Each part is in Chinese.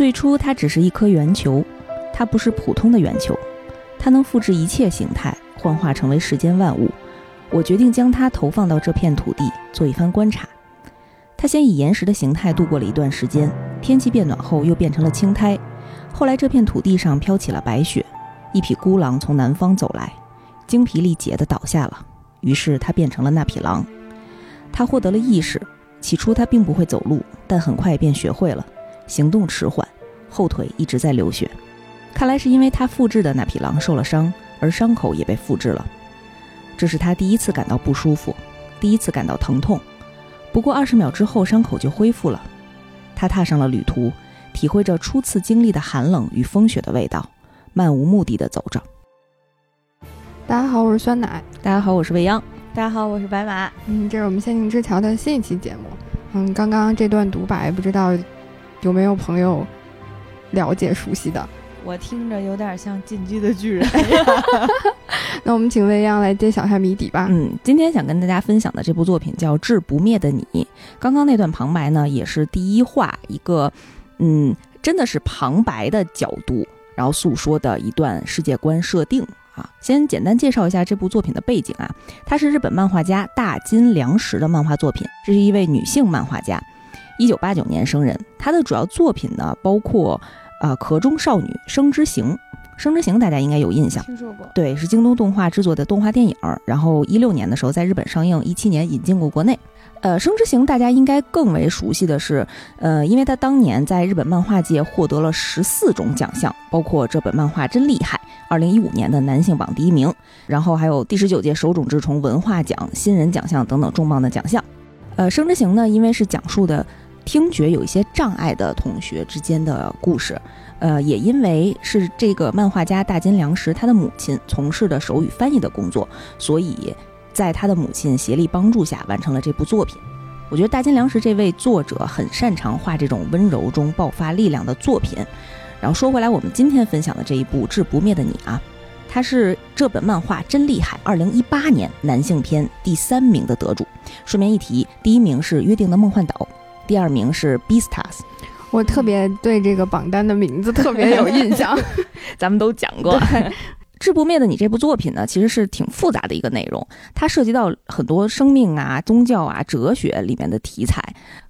最初它只是一颗圆球，它不是普通的圆球，它能复制一切形态，幻化成为世间万物。我决定将它投放到这片土地，做一番观察。它先以岩石的形态度过了一段时间，天气变暖后又变成了青苔。后来这片土地上飘起了白雪，一匹孤狼从南方走来，精疲力竭地倒下了。于是它变成了那匹狼。它获得了意识，起初它并不会走路，但很快便学会了。行动迟缓，后腿一直在流血，看来是因为他复制的那匹狼受了伤，而伤口也被复制了。这是他第一次感到不舒服，第一次感到疼痛。不过二十秒之后，伤口就恢复了。他踏上了旅途，体会着初次经历的寒冷与风雪的味道，漫无目的的走着。大家好，我是酸奶。大家好，我是未央。大家好，我是白马。嗯，这是我们仙境之桥的新一期节目。嗯，刚刚这段独白，不知道有没有朋友了解熟悉的？我听着有点像《进击的巨人》。那我们请未央来揭晓一下谜底吧。嗯，今天想跟大家分享的这部作品叫《志不灭的你》。刚刚那段旁白呢，也是第一话一个，嗯，真的是旁白的角度，然后诉说的一段世界观设定啊。先简单介绍一下这部作品的背景啊，它是日本漫画家大金良实的漫画作品，这是一位女性漫画家，一九八九年生人。她的主要作品呢，包括啊《壳中少女》《生之行》。《生之行》大家应该有印象，听说过。对，是京东动画制作的动画电影，然后一六年的时候在日本上映，一七年引进过国内。呃，《生之行》大家应该更为熟悉的是，呃，因为他当年在日本漫画界获得了十四种奖项，包括这本漫画真厉害，二零一五年的男性榜第一名，然后还有第十九届手冢治虫文化奖新人奖项等等重磅的奖项。呃，《生之行》呢，因为是讲述的听觉有一些障碍的同学之间的故事。呃，也因为是这个漫画家大金良实，他的母亲从事的手语翻译的工作，所以在他的母亲协力帮助下完成了这部作品。我觉得大金良实这位作者很擅长画这种温柔中爆发力量的作品。然后说回来，我们今天分享的这一部《志不灭的你》啊，它是这本漫画真厉害，二零一八年男性篇第三名的得主。顺便一提，第一名是《约定的梦幻岛》，第二名是《Beastars》。我特别对这个榜单的名字 特别有印象，咱们都讲过。《志不灭的你》这部作品呢，其实是挺复杂的一个内容，它涉及到很多生命啊、宗教啊、哲学里面的题材。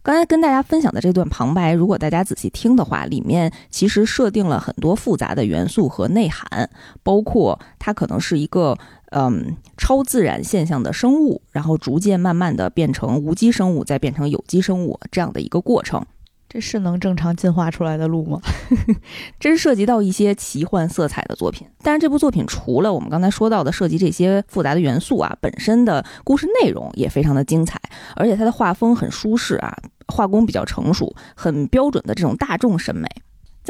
刚才跟大家分享的这段旁白，如果大家仔细听的话，里面其实设定了很多复杂的元素和内涵，包括它可能是一个嗯超自然现象的生物，然后逐渐慢慢的变成无机生物，再变成有机生物这样的一个过程。这是能正常进化出来的路吗？这是涉及到一些奇幻色彩的作品。但是这部作品除了我们刚才说到的涉及这些复杂的元素啊，本身的故事内容也非常的精彩，而且它的画风很舒适啊，画工比较成熟，很标准的这种大众审美。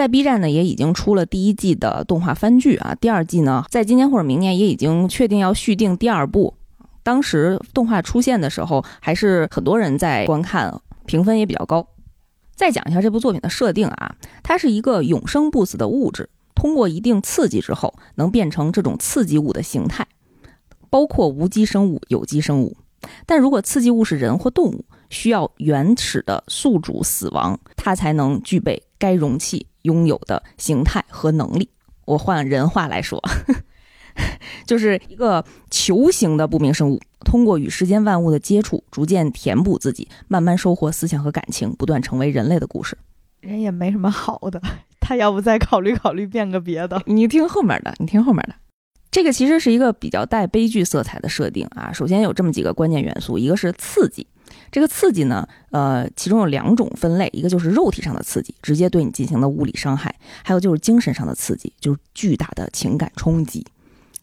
在 B 站呢也已经出了第一季的动画番剧啊，第二季呢在今年或者明年也已经确定要续订第二部。当时动画出现的时候，还是很多人在观看，评分也比较高。再讲一下这部作品的设定啊，它是一个永生不死的物质，通过一定刺激之后，能变成这种刺激物的形态，包括无机生物、有机生物。但如果刺激物是人或动物，需要原始的宿主死亡，它才能具备该容器拥有的形态和能力。我换人话来说。就是一个球形的不明生物，通过与世间万物的接触，逐渐填补自己，慢慢收获思想和感情，不断成为人类的故事。人也没什么好的，他要不再考虑考虑变个别的？你听后面的，你听后面的。这个其实是一个比较带悲剧色彩的设定啊。首先有这么几个关键元素，一个是刺激。这个刺激呢，呃，其中有两种分类，一个就是肉体上的刺激，直接对你进行的物理伤害；还有就是精神上的刺激，就是巨大的情感冲击。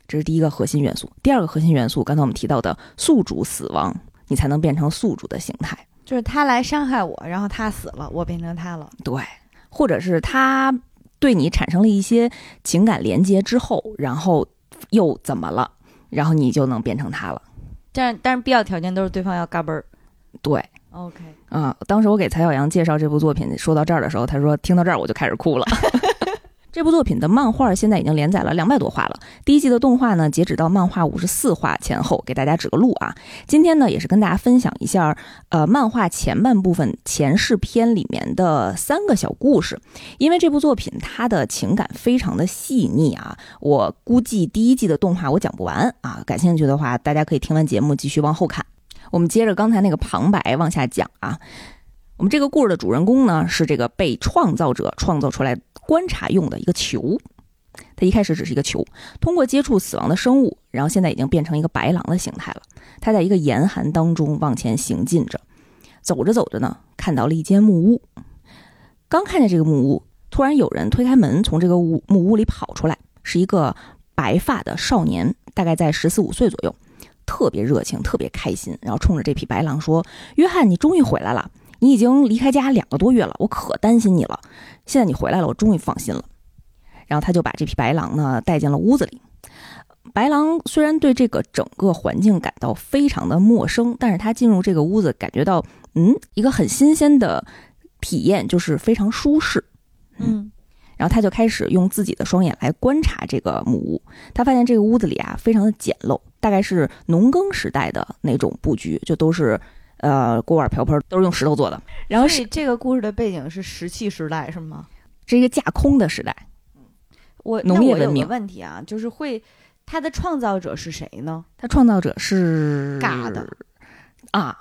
这是第一个核心元素。第二个核心元素，刚才我们提到的宿主死亡，你才能变成宿主的形态。就是他来伤害我，然后他死了，我变成他了。对，或者是他对你产生了一些情感连接之后，然后又怎么了？然后你就能变成他了。但但是必要条件都是对方要嘎嘣儿。对，OK。啊，当时我给蔡小阳介绍这部作品，说到这儿的时候，他说听到这儿我就开始哭了。这部作品的漫画现在已经连载了两百多话了。第一季的动画呢，截止到漫画五十四话前后，给大家指个路啊。今天呢，也是跟大家分享一下，呃，漫画前半部分前世篇里面的三个小故事。因为这部作品它的情感非常的细腻啊，我估计第一季的动画我讲不完啊。感兴趣的话，大家可以听完节目继续往后看。我们接着刚才那个旁白往下讲啊。我们这个故事的主人公呢，是这个被创造者创造出来。观察用的一个球，它一开始只是一个球，通过接触死亡的生物，然后现在已经变成一个白狼的形态了。它在一个严寒当中往前行进着，走着走着呢，看到了一间木屋。刚看见这个木屋，突然有人推开门，从这个屋木屋里跑出来，是一个白发的少年，大概在十四五岁左右，特别热情，特别开心，然后冲着这匹白狼说：“约翰，你终于回来了。”你已经离开家两个多月了，我可担心你了。现在你回来了，我终于放心了。然后他就把这匹白狼呢带进了屋子里。白狼虽然对这个整个环境感到非常的陌生，但是他进入这个屋子，感觉到嗯一个很新鲜的体验，就是非常舒适。嗯，然后他就开始用自己的双眼来观察这个木屋。他发现这个屋子里啊非常的简陋，大概是农耕时代的那种布局，就都是。呃，锅碗瓢盆都是用石头做的。然后是这个故事的背景是石器时代，是吗？是一个架空的时代。我农业文明问题啊，就是会它的创造者是谁呢？它创造者是尬的啊，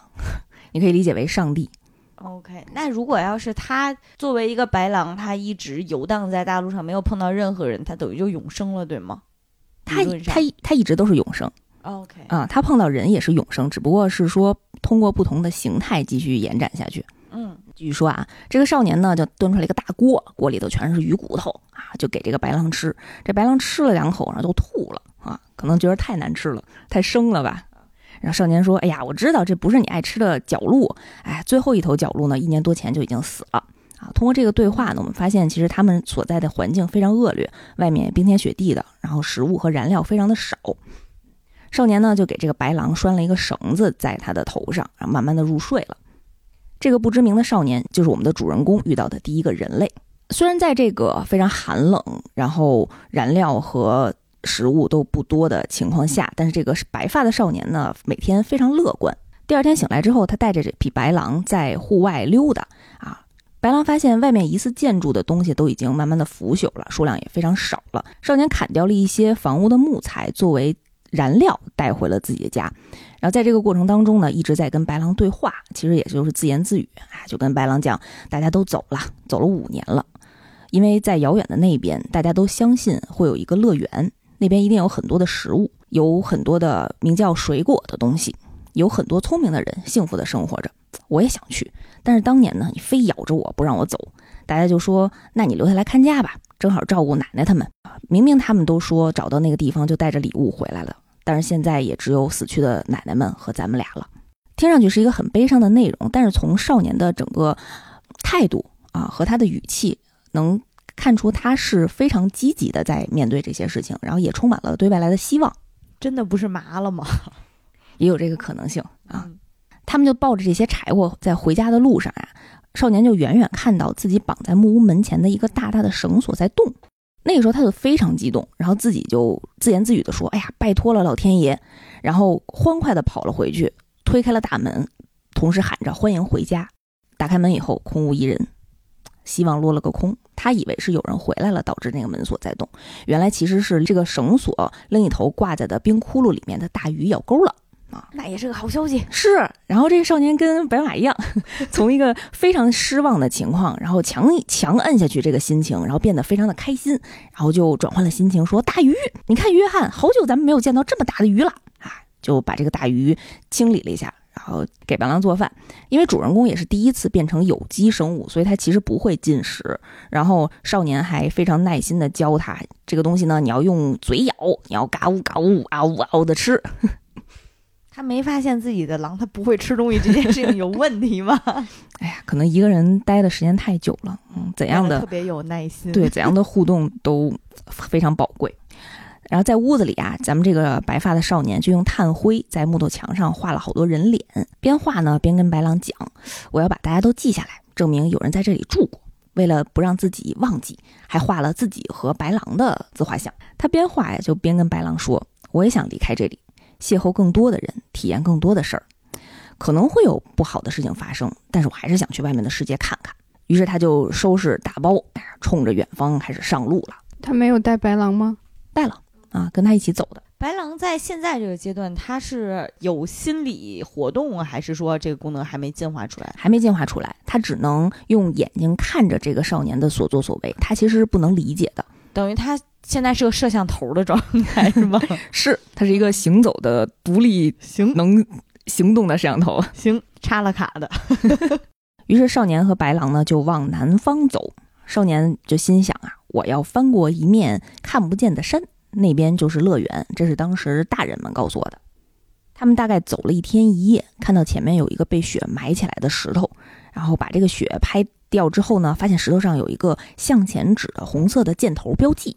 你可以理解为上帝。OK，那如果要是他作为一个白狼，他一直游荡在大陆上，没有碰到任何人，他等于就永生了，对吗？他他他一直都是永生。OK，啊，他碰到人也是永生，只不过是说。通过不同的形态继续延展下去。嗯，继续说啊，这个少年呢就端出来一个大锅，锅里头全是鱼骨头啊，就给这个白狼吃。这白狼吃了两口，然后都吐了啊，可能觉得太难吃了，太生了吧。然后少年说：“哎呀，我知道这不是你爱吃的角鹿，哎，最后一头角鹿呢，一年多前就已经死了啊。”通过这个对话呢，我们发现其实他们所在的环境非常恶劣，外面冰天雪地的，然后食物和燃料非常的少。少年呢，就给这个白狼拴了一个绳子在他的头上，然后慢慢的入睡了。这个不知名的少年就是我们的主人公遇到的第一个人类。虽然在这个非常寒冷，然后燃料和食物都不多的情况下，但是这个白发的少年呢，每天非常乐观。第二天醒来之后，他带着这匹白狼在户外溜达啊。白狼发现外面疑似建筑的东西都已经慢慢的腐朽了，数量也非常少了。少年砍掉了一些房屋的木材作为。燃料带回了自己的家，然后在这个过程当中呢，一直在跟白狼对话，其实也就是自言自语啊，就跟白狼讲，大家都走了，走了五年了，因为在遥远的那边，大家都相信会有一个乐园，那边一定有很多的食物，有很多的名叫水果的东西，有很多聪明的人幸福的生活着。我也想去，但是当年呢，你非咬着我不让我走，大家就说，那你留下来看家吧，正好照顾奶奶他们。明明他们都说找到那个地方就带着礼物回来了。但是现在也只有死去的奶奶们和咱们俩了，听上去是一个很悲伤的内容。但是从少年的整个态度啊和他的语气，能看出他是非常积极的在面对这些事情，然后也充满了对未来的希望。真的不是麻了吗？也有这个可能性啊。他们就抱着这些柴火在回家的路上啊，少年就远远看到自己绑在木屋门前的一个大大的绳索在动。那个时候他就非常激动，然后自己就自言自语地说：“哎呀，拜托了老天爷！”然后欢快地跑了回去，推开了大门，同时喊着“欢迎回家”。打开门以后，空无一人，希望落了个空。他以为是有人回来了，导致那个门锁在动，原来其实是这个绳索另一头挂在的冰窟窿里面的大鱼咬钩了。啊，那也是个好消息。是，然后这个少年跟白马一样，从一个非常失望的情况，然后强强摁下去这个心情，然后变得非常的开心，然后就转换了心情，说：“大鱼，你看约翰，好久咱们没有见到这么大的鱼了啊！”就把这个大鱼清理了一下，然后给白狼做饭。因为主人公也是第一次变成有机生物，所以他其实不会进食。然后少年还非常耐心的教他，这个东西呢，你要用嘴咬，你要嘎呜嘎呜啊呜啊呜的吃。他没发现自己的狼，他不会吃东西这件事情有问题吗？哎呀，可能一个人待的时间太久了，嗯，怎样的特别有耐心，对怎样的互动都非常宝贵。然后在屋子里啊，咱们这个白发的少年就用炭灰在木头墙上画了好多人脸，边画呢边跟白狼讲：“我要把大家都记下来，证明有人在这里住过。”为了不让自己忘记，还画了自己和白狼的自画像。他边画呀，就边跟白狼说：“我也想离开这里，邂逅更多的人，体验更多的事儿。可能会有不好的事情发生，但是我还是想去外面的世界看看。”于是他就收拾打包，冲着远方开始上路了。他没有带白狼吗？带了啊，跟他一起走的。白狼在现在这个阶段，他是有心理活动，还是说这个功能还没进化出来？还没进化出来，他只能用眼睛看着这个少年的所作所为，他其实是不能理解的。等于它现在是个摄像头的状态，是吗？是，它是一个行走的、独立行能行动的摄像头。行，插了卡的。于是少年和白狼呢就往南方走。少年就心想啊，我要翻过一面看不见的山。那边就是乐园，这是当时大人们告诉我的。他们大概走了一天一夜，看到前面有一个被雪埋起来的石头，然后把这个雪拍掉之后呢，发现石头上有一个向前指的红色的箭头标记。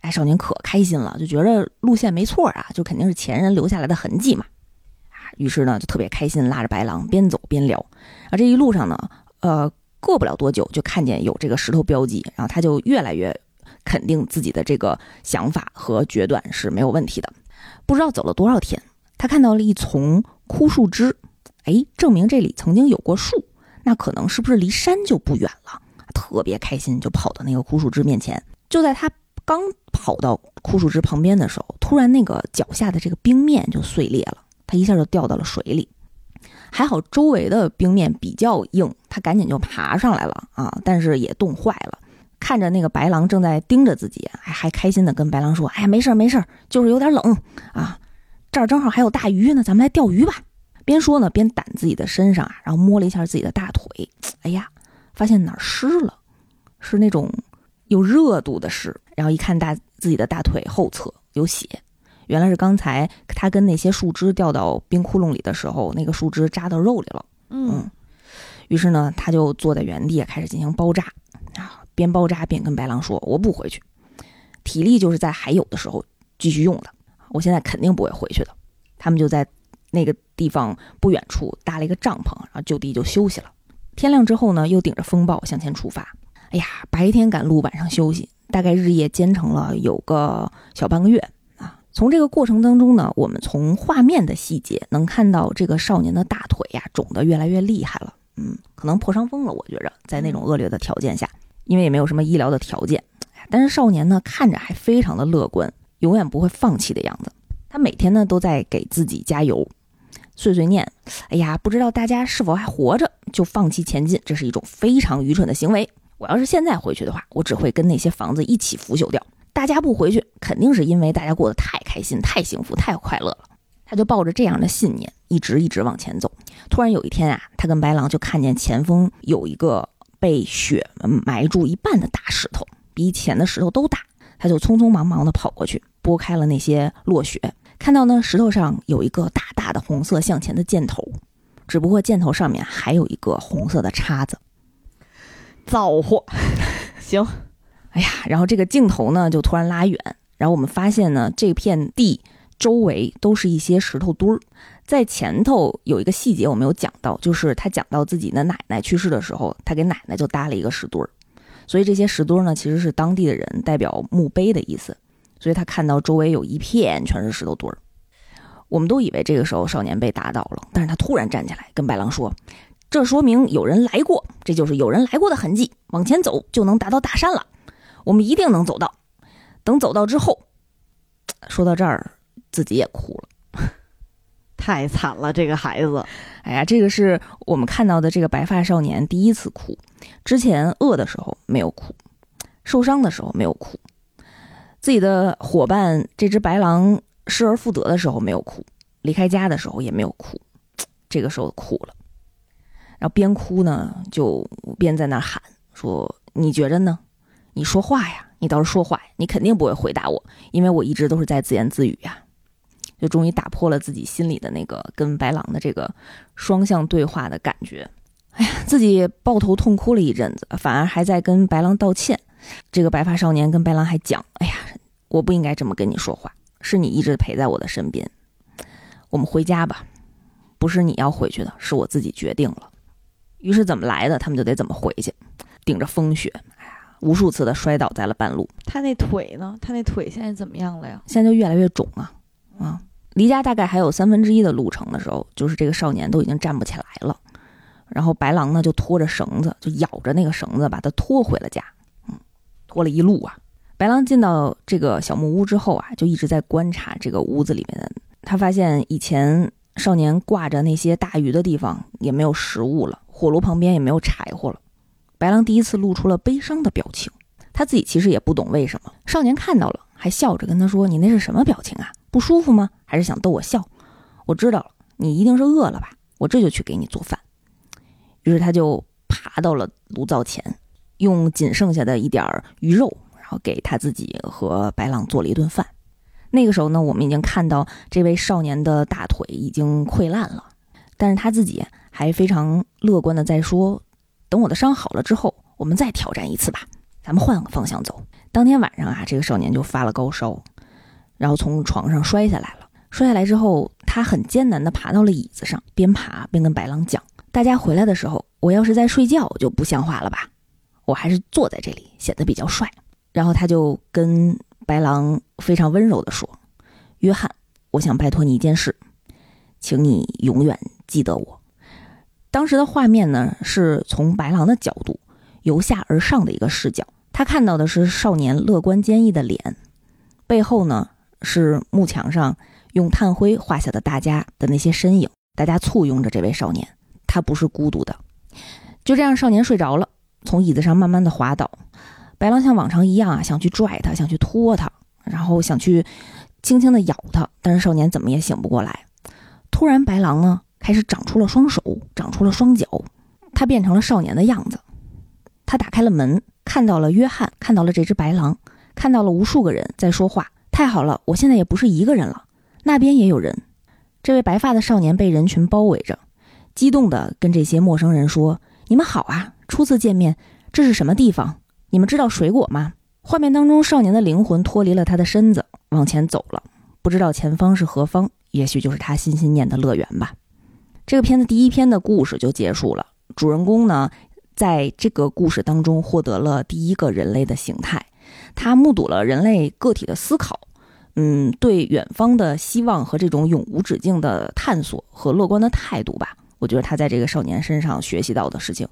哎，少年可开心了，就觉着路线没错啊，就肯定是前人留下来的痕迹嘛。啊，于是呢就特别开心，拉着白狼边走边聊。啊，这一路上呢，呃，过不了多久就看见有这个石头标记，然后他就越来越。肯定自己的这个想法和决断是没有问题的。不知道走了多少天，他看到了一丛枯树枝，哎，证明这里曾经有过树，那可能是不是离山就不远了？特别开心，就跑到那个枯树枝面前。就在他刚跑到枯树枝旁边的时候，突然那个脚下的这个冰面就碎裂了，他一下就掉到了水里。还好周围的冰面比较硬，他赶紧就爬上来了啊，但是也冻坏了。看着那个白狼正在盯着自己，还还开心的跟白狼说：“哎呀，没事儿没事儿，就是有点冷啊。这儿正好还有大鱼呢，咱们来钓鱼吧。”边说呢边掸自己的身上啊，然后摸了一下自己的大腿，哎呀，发现哪儿湿了，是那种有热度的湿。然后一看大自己的大腿后侧有血，原来是刚才他跟那些树枝掉到冰窟窿里的时候，那个树枝扎到肉里了。嗯，于是呢，他就坐在原地开始进行包扎啊。边包扎边跟白狼说：“我不回去，体力就是在还有的时候继续用的。我现在肯定不会回去的。”他们就在那个地方不远处搭了一个帐篷，然后就地就休息了。天亮之后呢，又顶着风暴向前出发。哎呀，白天赶路，晚上休息，大概日夜兼程了有个小半个月啊。从这个过程当中呢，我们从画面的细节能看到这个少年的大腿呀肿得越来越厉害了。嗯，可能破伤风了。我觉着在那种恶劣的条件下。因为也没有什么医疗的条件，但是少年呢看着还非常的乐观，永远不会放弃的样子。他每天呢都在给自己加油，碎碎念：“哎呀，不知道大家是否还活着，就放弃前进，这是一种非常愚蠢的行为。我要是现在回去的话，我只会跟那些房子一起腐朽掉。大家不回去，肯定是因为大家过得太开心、太幸福、太快乐了。”他就抱着这样的信念，一直一直往前走。突然有一天啊，他跟白狼就看见前方有一个。被雪埋住一半的大石头，比以前的石头都大。他就匆匆忙忙地跑过去，拨开了那些落雪，看到呢石头上有一个大大的红色向前的箭头，只不过箭头上面还有一个红色的叉子。造货，行。哎呀，然后这个镜头呢就突然拉远，然后我们发现呢这片地周围都是一些石头堆儿。在前头有一个细节我没有讲到，就是他讲到自己的奶奶去世的时候，他给奶奶就搭了一个石墩儿，所以这些石墩儿呢其实是当地的人代表墓碑的意思，所以他看到周围有一片全是石头堆儿，我们都以为这个时候少年被打倒了，但是他突然站起来跟白狼说：“这说明有人来过，这就是有人来过的痕迹，往前走就能达到大山了，我们一定能走到。等走到之后，说到这儿自己也哭了。”太惨了，这个孩子。哎呀，这个是我们看到的这个白发少年第一次哭。之前饿的时候没有哭，受伤的时候没有哭，自己的伙伴这只白狼失而复得的时候没有哭，离开家的时候也没有哭，这个时候哭了。然后边哭呢，就边在那喊说：“你觉着呢？你说话呀，你倒是说话呀，你肯定不会回答我，因为我一直都是在自言自语呀。”就终于打破了自己心里的那个跟白狼的这个双向对话的感觉，哎呀，自己抱头痛哭了一阵子，反而还在跟白狼道歉。这个白发少年跟白狼还讲：“哎呀，我不应该这么跟你说话，是你一直陪在我的身边。我们回家吧，不是你要回去的，是我自己决定了。于是怎么来的，他们就得怎么回去。顶着风雪，哎呀，无数次的摔倒在了半路。他那腿呢？他那腿现在怎么样了呀？现在就越来越肿啊啊！离家大概还有三分之一的路程的时候，就是这个少年都已经站不起来了。然后白狼呢就拖着绳子，就咬着那个绳子，把他拖回了家。拖了一路啊。白狼进到这个小木屋之后啊，就一直在观察这个屋子里面的。他发现以前少年挂着那些大鱼的地方也没有食物了，火炉旁边也没有柴火了。白狼第一次露出了悲伤的表情。他自己其实也不懂为什么。少年看到了，还笑着跟他说：“你那是什么表情啊？不舒服吗？还是想逗我笑？我知道了，你一定是饿了吧？我这就去给你做饭。”于是他就爬到了炉灶前，用仅剩下的一点鱼肉，然后给他自己和白狼做了一顿饭。那个时候呢，我们已经看到这位少年的大腿已经溃烂了，但是他自己还非常乐观的在说：“等我的伤好了之后，我们再挑战一次吧，咱们换个方向走。”当天晚上啊，这个少年就发了高烧，然后从床上摔下来了。摔下来之后，他很艰难的爬到了椅子上，边爬边跟白狼讲。大家回来的时候，我要是在睡觉就不像话了吧？我还是坐在这里显得比较帅。然后他就跟白狼非常温柔地说：“约翰，我想拜托你一件事，请你永远记得我。”当时的画面呢，是从白狼的角度由下而上的一个视角，他看到的是少年乐观坚毅的脸，背后呢是幕墙上用炭灰画下的大家的那些身影，大家簇拥着这位少年。他不是孤独的，就这样，少年睡着了，从椅子上慢慢的滑倒。白狼像往常一样啊，想去拽他，想去拖他，然后想去轻轻的咬他，但是少年怎么也醒不过来。突然，白狼呢开始长出了双手，长出了双脚，他变成了少年的样子。他打开了门，看到了约翰，看到了这只白狼，看到了无数个人在说话。太好了，我现在也不是一个人了，那边也有人。这位白发的少年被人群包围着。激动地跟这些陌生人说：“你们好啊，初次见面，这是什么地方？你们知道水果吗？”画面当中，少年的灵魂脱离了他的身子，往前走了，不知道前方是何方，也许就是他心心念的乐园吧。这个片子第一篇的故事就结束了，主人公呢，在这个故事当中获得了第一个人类的形态，他目睹了人类个体的思考，嗯，对远方的希望和这种永无止境的探索和乐观的态度吧。我觉得他在这个少年身上学习到的事情，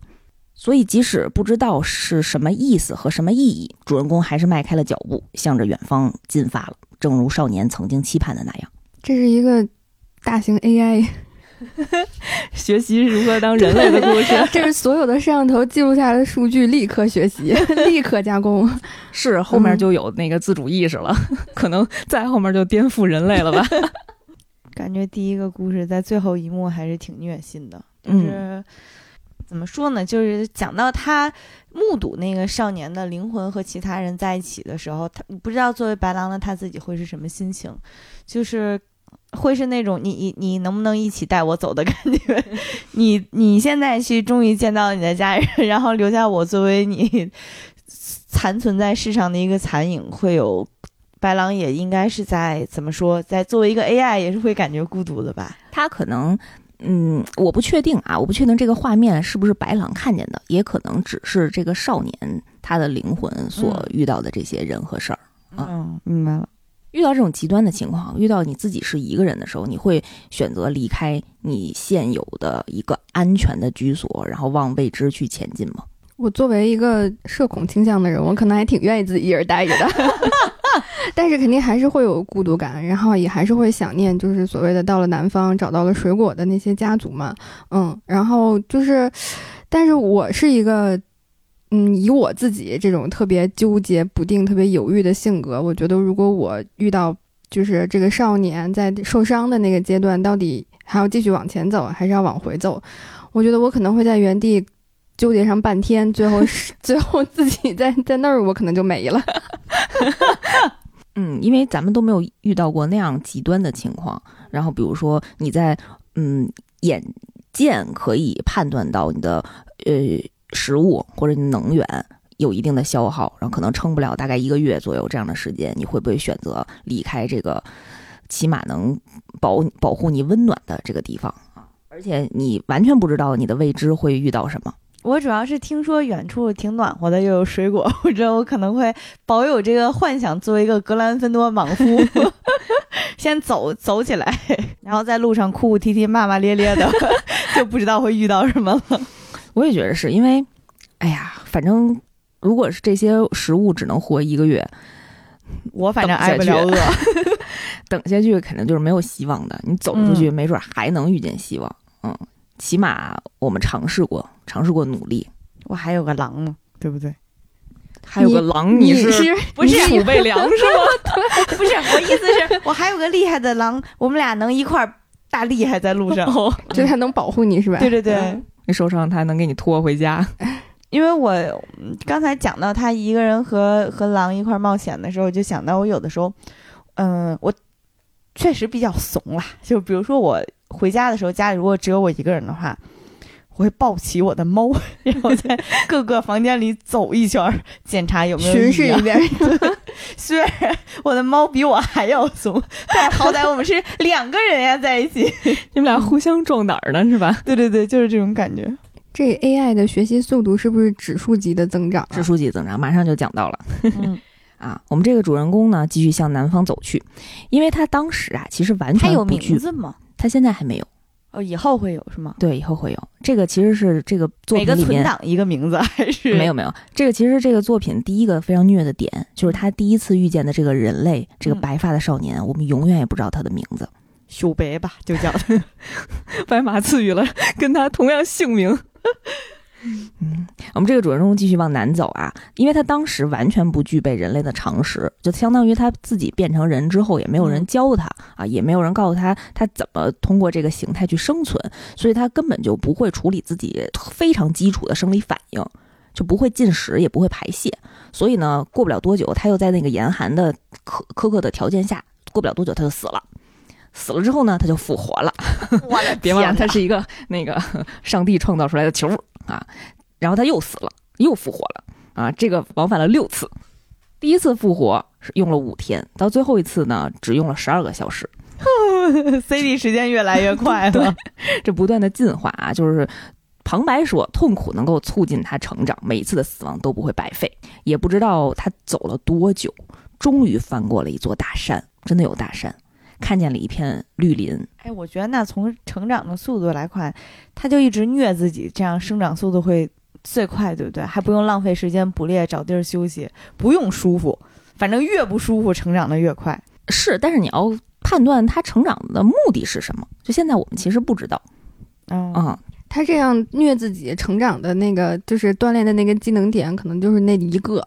所以即使不知道是什么意思和什么意义，主人公还是迈开了脚步，向着远方进发了。正如少年曾经期盼的那样，这是一个大型 AI 学习如何当人类的故事。这是所有的摄像头记录下来的数据，立刻学习，立刻加工。是后面就有那个自主意识了，可能再后面就颠覆人类了吧。感觉第一个故事在最后一幕还是挺虐心的，就是怎么说呢？就是讲到他目睹那个少年的灵魂和其他人在一起的时候，他不知道作为白狼的他自己会是什么心情，就是会是那种你你你能不能一起带我走的感觉？你你现在去终于见到你的家人，然后留下我作为你 残存在世上的一个残影，会有。白狼也应该是在怎么说，在作为一个 AI 也是会感觉孤独的吧？他可能，嗯，我不确定啊，我不确定这个画面是不是白狼看见的，也可能只是这个少年他的灵魂所遇到的这些人和事儿。嗯，明白了。遇到这种极端的情况，遇到你自己是一个人的时候，你会选择离开你现有的一个安全的居所，然后往未知去前进吗？我作为一个社恐倾向的人，我可能还挺愿意自己一人待着的。但是肯定还是会有孤独感，然后也还是会想念，就是所谓的到了南方找到了水果的那些家族嘛，嗯，然后就是，但是我是一个，嗯，以我自己这种特别纠结不定、特别犹豫的性格，我觉得如果我遇到就是这个少年在受伤的那个阶段，到底还要继续往前走，还是要往回走？我觉得我可能会在原地纠结上半天，最后是 最后自己在在那儿，我可能就没了。嗯，因为咱们都没有遇到过那样极端的情况。然后，比如说你在嗯眼见可以判断到你的呃食物或者能源有一定的消耗，然后可能撑不了大概一个月左右这样的时间，你会不会选择离开这个起码能保保护你温暖的这个地方啊？而且你完全不知道你的未知会遇到什么。我主要是听说远处挺暖和的，又有水果，我觉得我可能会保有这个幻想，作为一个格兰芬多莽夫，先走走起来，然后在路上哭哭啼啼、骂骂咧咧的，就不知道会遇到什么了。我也觉得是因为，哎呀，反正如果是这些食物只能活一个月，我反正挨不了饿，等下去肯定就是没有希望的。你走出去，没准还能遇见希望。嗯，起码我们尝试过，尝试过努力。我还有个狼呢，对不对？还有个狼，你是不是储备粮食吗？不是，我意思是 我还有个厉害的狼，我们俩能一块儿大厉害在路上，就它能保护你是吧？对对对，你受伤，它能给你拖回家。因为我刚才讲到他一个人和和狼一块冒险的时候，我就想到我有的时候，嗯，我确实比较怂啦。就比如说我回家的时候，家里如果只有我一个人的话，我会抱起我的猫，然后在各个房间里走一圈，检查有没有巡视一遍。虽然我的猫比我还要怂，但好歹我们是两个人呀，在一起，你们俩互相壮胆呢，是吧？对对对，就是这种感觉。这 AI 的学习速度是不是指数级的增长？指数级增长，马上就讲到了。啊，我们这个主人公呢，继续向南方走去，因为他当时啊，其实完全他有名字吗？他现在还没有。哦，以后会有是吗？对，以后会有。这个其实是这个作品里面每个存档一个名字还是没有没有。这个其实这个作品第一个非常虐的点，就是他第一次遇见的这个人类，这个白发的少年，我们永远也不知道他的名字。小白吧，就叫 白马赐予了跟他同样姓名。嗯，我们这个主人公继续往南走啊，因为他当时完全不具备人类的常识，就相当于他自己变成人之后，也没有人教他啊，也没有人告诉他他怎么通过这个形态去生存，所以他根本就不会处理自己非常基础的生理反应，就不会进食，也不会排泄，所以呢，过不了多久，他又在那个严寒的苛苛刻的条件下，过不了多久他就死了。死了之后呢，他就复活了。我的 别忘了，他是一个那个上帝创造出来的球啊。然后他又死了，又复活了啊。这个往返了六次，第一次复活是用了五天，到最后一次呢，只用了十二个小时。CD 时间越来越快了，这不断的进化啊，就是旁白说，痛苦能够促进他成长，每一次的死亡都不会白费。也不知道他走了多久，终于翻过了一座大山，真的有大山。看见了一片绿林，哎，我觉得那从成长的速度来看，他就一直虐自己，这样生长速度会最快，对不对？还不用浪费时间捕猎、找地儿休息，不用舒服，反正越不舒服，成长的越快。是，但是你要判断他成长的目的是什么，就现在我们其实不知道。嗯，他这样虐自己成长的那个，就是锻炼的那个技能点，可能就是那一个。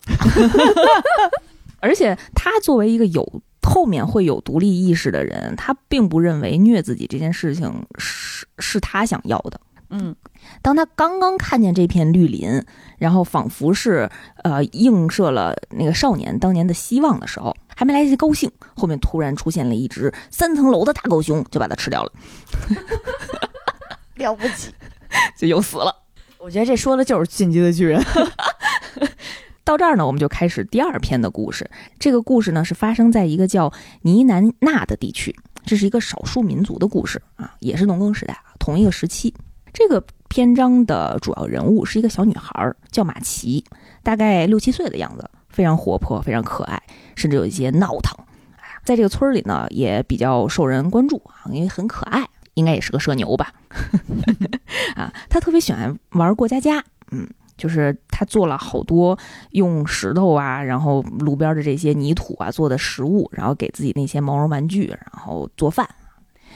而且他作为一个有。后面会有独立意识的人，他并不认为虐自己这件事情是是他想要的。嗯，当他刚刚看见这片绿林，然后仿佛是呃映射了那个少年当年的希望的时候，还没来得及高兴，后面突然出现了一只三层楼的大狗熊，就把它吃掉了。了不起，就又死了。我觉得这说的就是进击的巨人。到这儿呢，我们就开始第二篇的故事。这个故事呢，是发生在一个叫尼南纳的地区，这是一个少数民族的故事啊，也是农耕时代啊同一个时期。这个篇章的主要人物是一个小女孩，叫马奇，大概六七岁的样子，非常活泼，非常可爱，甚至有一些闹腾。在这个村里呢，也比较受人关注啊，因为很可爱，应该也是个社牛吧。啊，她特别喜欢玩过家家，嗯。就是他做了好多用石头啊，然后路边的这些泥土啊做的食物，然后给自己那些毛绒玩具，然后做饭。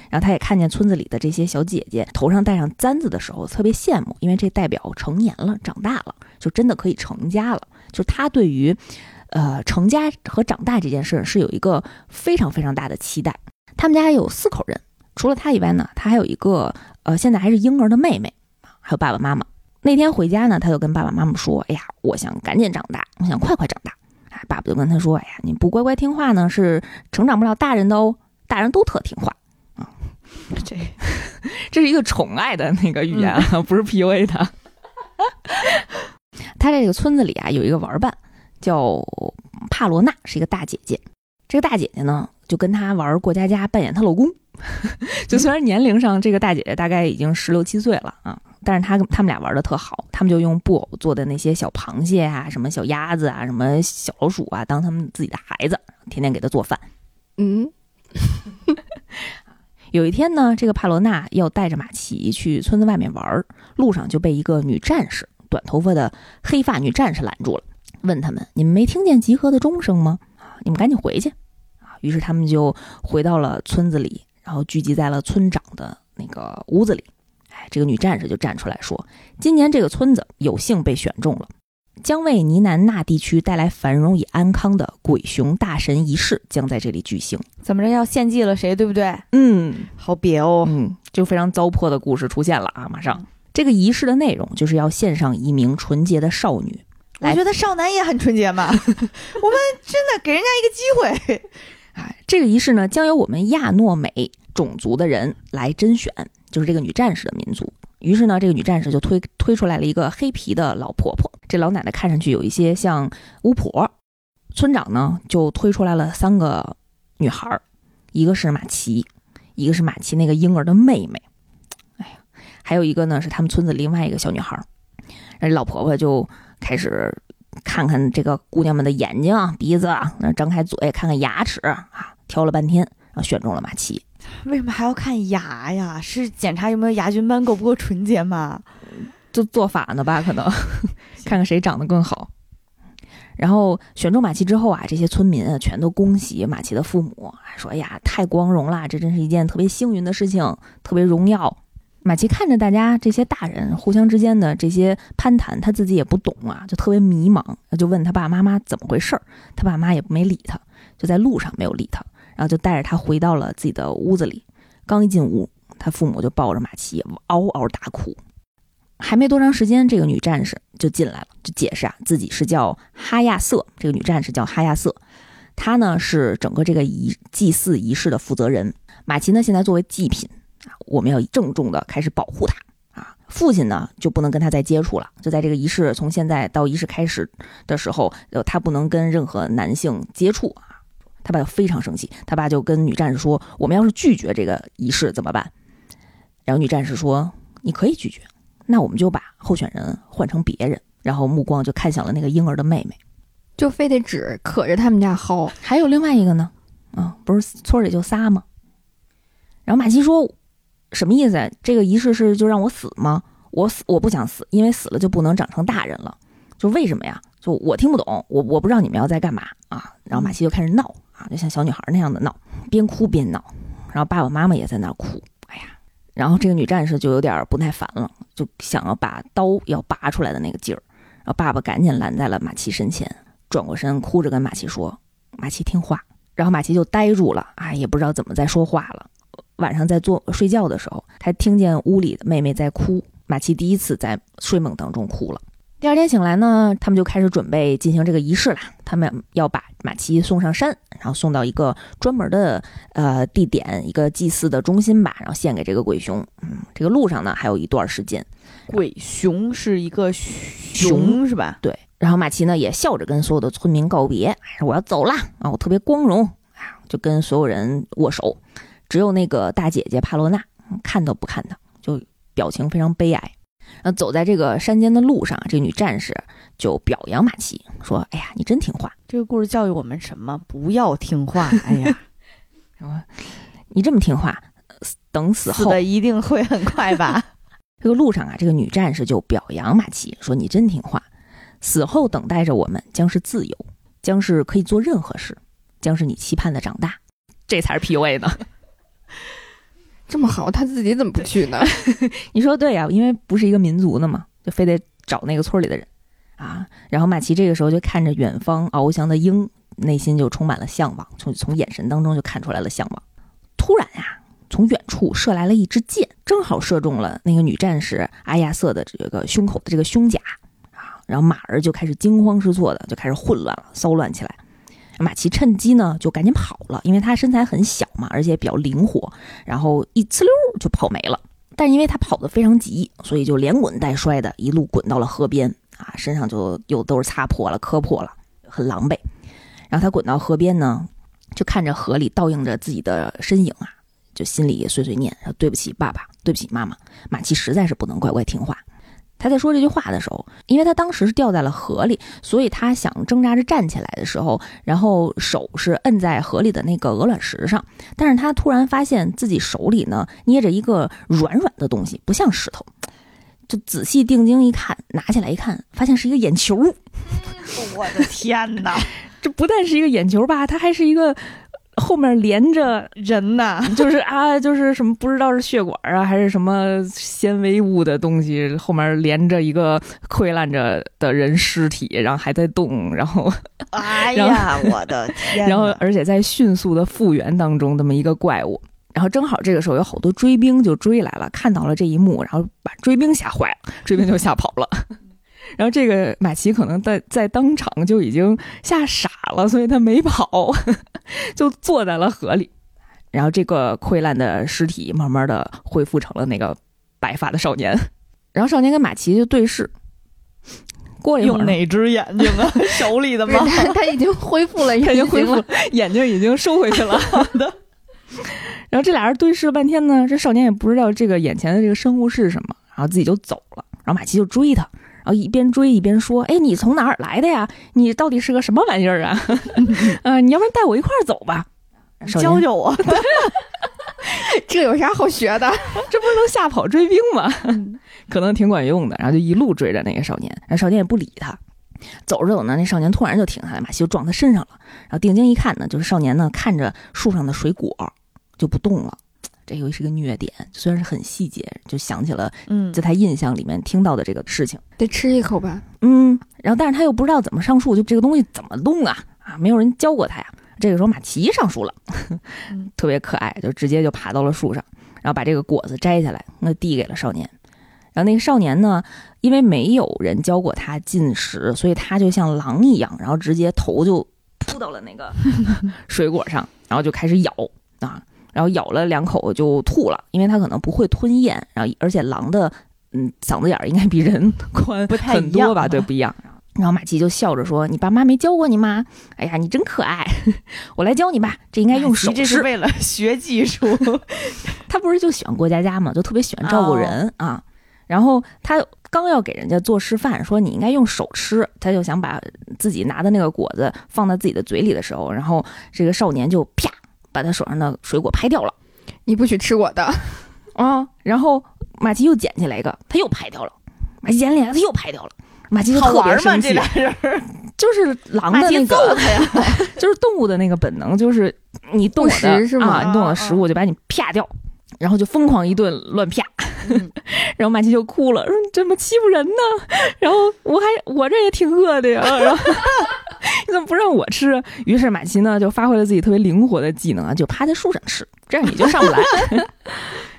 然后他也看见村子里的这些小姐姐头上戴上簪子的时候，特别羡慕，因为这代表成年了，长大了，就真的可以成家了。就他对于，呃，成家和长大这件事是有一个非常非常大的期待。他们家有四口人，除了他以外呢，他还有一个呃现在还是婴儿的妹妹，还有爸爸妈妈。那天回家呢，他就跟爸爸妈妈说：“哎呀，我想赶紧长大，我想快快长大。”哎，爸爸就跟他说：“哎呀，你不乖乖听话呢，是成长不了大人的哦。大人都特听话啊。”这 这是一个宠爱的那个语言啊，不是 PUA 的。他这个村子里啊，有一个玩伴叫帕罗娜，是一个大姐姐。这个大姐姐呢，就跟他玩过家家，扮演她老公。就虽然年龄上这个大姐姐大概已经十六七岁了啊。但是他他们俩玩的特好，他们就用布偶做的那些小螃蟹啊、什么小鸭子啊、什么小老鼠啊，当他们自己的孩子，天天给他做饭。嗯，有一天呢，这个帕罗娜要带着马奇去村子外面玩，路上就被一个女战士，短头发的黑发女战士拦住了，问他们：“你们没听见集合的钟声吗？啊，你们赶紧回去。”啊，于是他们就回到了村子里，然后聚集在了村长的那个屋子里。哎，这个女战士就站出来说：“今年这个村子有幸被选中了。”将为尼南纳地区带来繁荣与安康的鬼熊大神仪式将在这里举行。怎么着要献祭了谁，对不对？嗯，好别哦。嗯，就非常糟粕的故事出现了啊！马上，这个仪式的内容就是要献上一名纯洁的少女。我觉得少男也很纯洁嘛。我们真的给人家一个机会。哎，这个仪式呢，将由我们亚诺美种族的人来甄选，就是这个女战士的民族。于是呢，这个女战士就推推出来了一个黑皮的老婆婆。这老奶奶看上去有一些像巫婆。村长呢就推出来了三个女孩一个是马奇，一个是马奇那个婴儿的妹妹。哎呀，还有一个呢是他们村子另外一个小女孩儿。老婆婆就开始看看这个姑娘们的眼睛、鼻子，那张开嘴看看牙齿啊，挑了半天，然后选中了马奇。为什么还要看牙呀？是检查有没有牙菌斑够不够纯洁吗？就做法呢吧，可能 看看谁长得更好。然后选中马奇之后啊，这些村民啊全都恭喜马奇的父母，说：“哎呀，太光荣了，这真是一件特别幸运的事情，特别荣耀。”马奇看着大家这些大人互相之间的这些攀谈，他自己也不懂啊，就特别迷茫，就问他爸爸妈妈怎么回事儿。他爸妈也没理他，就在路上没有理他。然后就带着他回到了自己的屋子里，刚一进屋，他父母就抱着马奇嗷嗷大哭。还没多长时间，这个女战士就进来了，就解释啊，自己是叫哈亚瑟，这个女战士叫哈亚瑟，她呢是整个这个仪祭祀仪式的负责人。马奇呢现在作为祭品啊，我们要郑重的开始保护她啊。父亲呢就不能跟她再接触了，就在这个仪式从现在到仪式开始的时候，呃，他不能跟任何男性接触啊。他爸就非常生气，他爸就跟女战士说：“我们要是拒绝这个仪式怎么办？”然后女战士说：“你可以拒绝，那我们就把候选人换成别人。”然后目光就看向了那个婴儿的妹妹，就非得指可着他们家薅。还有另外一个呢？啊，不是村里就仨吗？然后马奇说：“什么意思？这个仪式是就让我死吗？我死我不想死，因为死了就不能长成大人了。就为什么呀？就我听不懂，我我不知道你们要在干嘛啊？”然后马奇就开始闹。啊，就像小女孩那样的闹，边哭边闹，然后爸爸妈妈也在那儿哭。哎呀，然后这个女战士就有点不耐烦了，就想要把刀要拔出来的那个劲儿，然后爸爸赶紧拦在了马奇身前，转过身哭着跟马奇说：“马奇听话。”然后马奇就呆住了，啊，也不知道怎么再说话了。晚上在做睡觉的时候，他听见屋里的妹妹在哭，马奇第一次在睡梦当中哭了。第二天醒来呢，他们就开始准备进行这个仪式了。他们要把马奇送上山，然后送到一个专门的呃地点，一个祭祀的中心吧，然后献给这个鬼熊。嗯，这个路上呢还有一段时间。鬼熊是一个熊是吧？对。然后马奇呢也笑着跟所有的村民告别，我要走了啊，我特别光荣啊，就跟所有人握手。只有那个大姐姐帕罗娜看都不看他，就表情非常悲哀。然后走在这个山间的路上，这女战士就表扬马奇说：“哎呀，你真听话。”这个故事教育我们什么？不要听话。哎呀，什么你这么听话，等死后的一定会很快吧？这个路上啊，这个女战士就表扬马奇说：“你真听话，死后等待着我们将是自由，将是可以做任何事，将是你期盼的长大。”这才是 PUA 呢。这么好，他自己怎么不去呢？你说对呀，因为不是一个民族的嘛，就非得找那个村里的人啊。然后马奇这个时候就看着远方翱翔的鹰，内心就充满了向往，从从眼神当中就看出来了向往。突然呀，从远处射来了一支箭，正好射中了那个女战士阿亚瑟的这个胸口的这个胸甲啊。然后马儿就开始惊慌失措的就开始混乱了，骚乱起来。马奇趁机呢，就赶紧跑了，因为他身材很小嘛，而且比较灵活，然后一呲溜就跑没了。但因为他跑得非常急，所以就连滚带摔的一路滚到了河边啊，身上就又都是擦破了、磕破了，很狼狈。然后他滚到河边呢，就看着河里倒映着自己的身影啊，就心里碎碎念，对不起爸爸，对不起妈妈，马奇实在是不能乖乖听话。他在说这句话的时候，因为他当时是掉在了河里，所以他想挣扎着站起来的时候，然后手是摁在河里的那个鹅卵石上，但是他突然发现自己手里呢捏着一个软软的东西，不像石头，就仔细定睛一看，拿起来一看，发现是一个眼球。我的天哪！这不但是一个眼球吧，它还是一个。后面连着人呐，就是啊，就是什么不知道是血管啊，还是什么纤维物的东西，后面连着一个溃烂着的人尸体，然后还在动，然后，哎呀，我的天！然后而且在迅速的复原当中，这么一个怪物，然后正好这个时候有好多追兵就追来了，看到了这一幕，然后把追兵吓坏了，追兵就吓跑了。然后这个马奇可能在在当场就已经吓傻了，所以他没跑，就坐在了河里。然后这个溃烂的尸体慢慢的恢复成了那个白发的少年。然后少年跟马奇就对视，过一会儿，用哪只眼睛啊？手里的吗？他已经恢复了，已经恢复，眼睛已经收回去了。好的。然后这俩人对视了半天呢，这少年也不知道这个眼前的这个生物是什么，然后自己就走了。然后马奇就追他。然后一边追一边说：“哎，你从哪儿来的呀？你到底是个什么玩意儿啊？嗯，你要不然带我一块儿走吧，教教我。这有啥好学的？这不是能吓跑追兵吗？可能挺管用的。然后就一路追着那个少年，然后少年也不理他。走着走呢，那少年突然就停下来，马西就撞他身上了。然后定睛一看呢，就是少年呢看着树上的水果就不动了。”这又是个虐点，虽然是很细节，就想起了，嗯，在他印象里面听到的这个事情，得吃一口吧，嗯，然后但是他又不知道怎么上树，就这个东西怎么弄啊？啊，没有人教过他呀。这个时候马奇上树了，特别可爱，就直接就爬到了树上，然后把这个果子摘下来，那递给了少年。然后那个少年呢，因为没有人教过他进食，所以他就像狼一样，然后直接头就扑到了那个 水果上，然后就开始咬啊。然后咬了两口就吐了，因为它可能不会吞咽。然后而且狼的嗯嗓子眼儿应该比人宽很多吧？对，不一样。然后马奇就笑着说：“你爸妈没教过你吗？哎呀，你真可爱，我来教你吧。这应该用手吃，为了 学技术。他不是就喜欢过家家嘛，就特别喜欢照顾人啊。然后他刚要给人家做示范，说你应该用手吃，他就想把自己拿的那个果子放在自己的嘴里的时候，然后这个少年就啪。”把他手上的水果拍掉了，你不许吃我的啊！然后马奇又捡起来一个，他又拍掉了。马奇捡起来，他又拍掉了。马奇就特别生气。就是狼的那个，就是动物的那个本能，就是你动我的啊，你动我的食物就把你啪掉，然后就疯狂一顿乱啪。然后马奇就哭了，说你怎么欺负人呢？然后我还我这也挺饿的呀。然后。你 怎么不让我吃？于是马奇呢就发挥了自己特别灵活的技能啊，就趴在树上吃，这样你就上不来。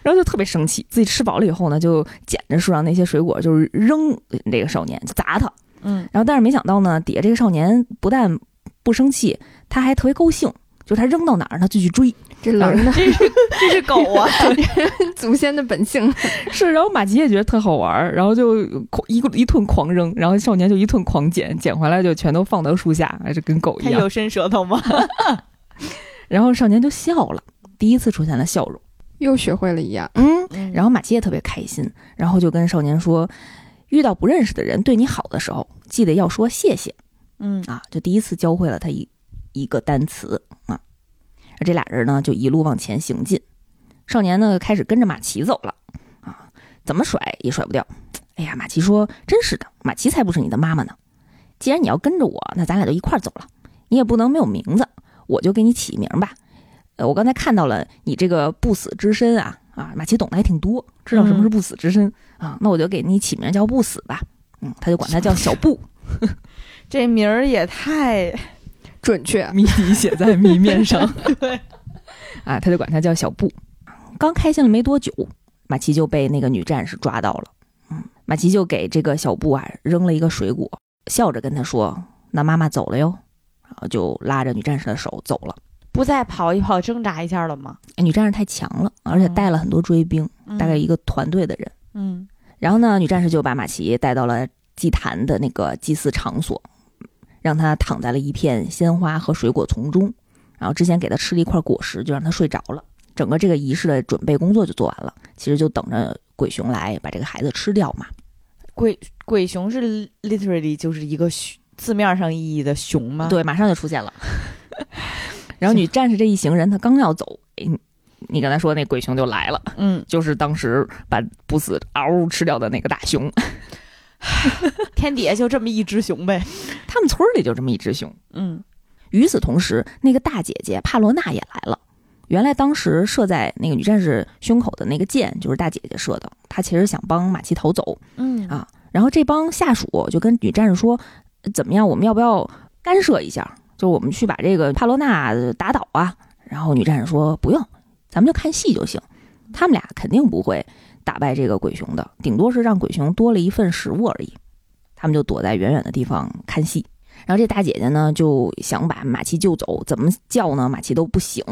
然后就特别生气，自己吃饱了以后呢，就捡着树上那些水果，就是扔这个少年，就砸他。嗯，然后但是没想到呢，底下这个少年不但不生气，他还特别高兴，就他扔到哪儿他就去追。这狼呢？这是这是狗啊！祖先的本性 是。然后马吉也觉得特好玩，然后就一一顿狂扔，然后少年就一顿狂捡，捡回来就全都放到树下，还是跟狗一样。有伸舌头吗？然后少年就笑了，第一次出现了笑容，又学会了一样。嗯。然后马吉也特别开心，然后就跟少年说：“遇到不认识的人对你好的时候，记得要说谢谢。”嗯啊，就第一次教会了他一一个单词啊。这俩人呢，就一路往前行进。少年呢，开始跟着马奇走了。啊，怎么甩也甩不掉。哎呀，马奇说：“真是的，马奇才不是你的妈妈呢。既然你要跟着我，那咱俩就一块儿走了。你也不能没有名字，我就给你起名吧。呃，我刚才看到了你这个不死之身啊啊，马奇懂得还挺多，知道什么是不死之身啊。那我就给你起名叫不死吧。嗯，他就管他叫小布。这名儿也太……准确，谜底写在谜面上。对，啊，他就管他叫小布。刚开心了没多久，马奇就被那个女战士抓到了。嗯，马奇就给这个小布啊扔了一个水果，笑着跟他说：“那妈妈走了哟。”然后就拉着女战士的手走了。不再跑一跑，挣扎一下了吗？女战士太强了，而且带了很多追兵，大概一个团队的人。嗯，然后呢，女战士就把马奇带到了祭坛的那个祭祀场所。让他躺在了一片鲜花和水果丛中，然后之前给他吃了一块果实，就让他睡着了。整个这个仪式的准备工作就做完了，其实就等着鬼熊来把这个孩子吃掉嘛。鬼鬼熊是 literally 就是一个熊字面上意义的熊吗？对，马上就出现了。然后女战士这一行人，他刚要走，哎，你刚才说那鬼熊就来了，嗯，就是当时把不死嗷吃掉的那个大熊。天底下就这么一只熊呗，他们村里就这么一只熊。嗯，与此同时，那个大姐姐帕罗娜也来了。原来当时射在那个女战士胸口的那个箭就是大姐姐射的，她其实想帮马奇逃走。嗯啊，然后这帮下属就跟女战士说：“怎么样，我们要不要干涉一下？就我们去把这个帕罗娜打倒啊？”然后女战士说：“不用，咱们就看戏就行。他们俩肯定不会打败这个鬼熊的，顶多是让鬼熊多了一份食物而已。他们就躲在远远的地方看戏。”然后这大姐姐呢就想把马奇救走，怎么叫呢？马奇都不醒。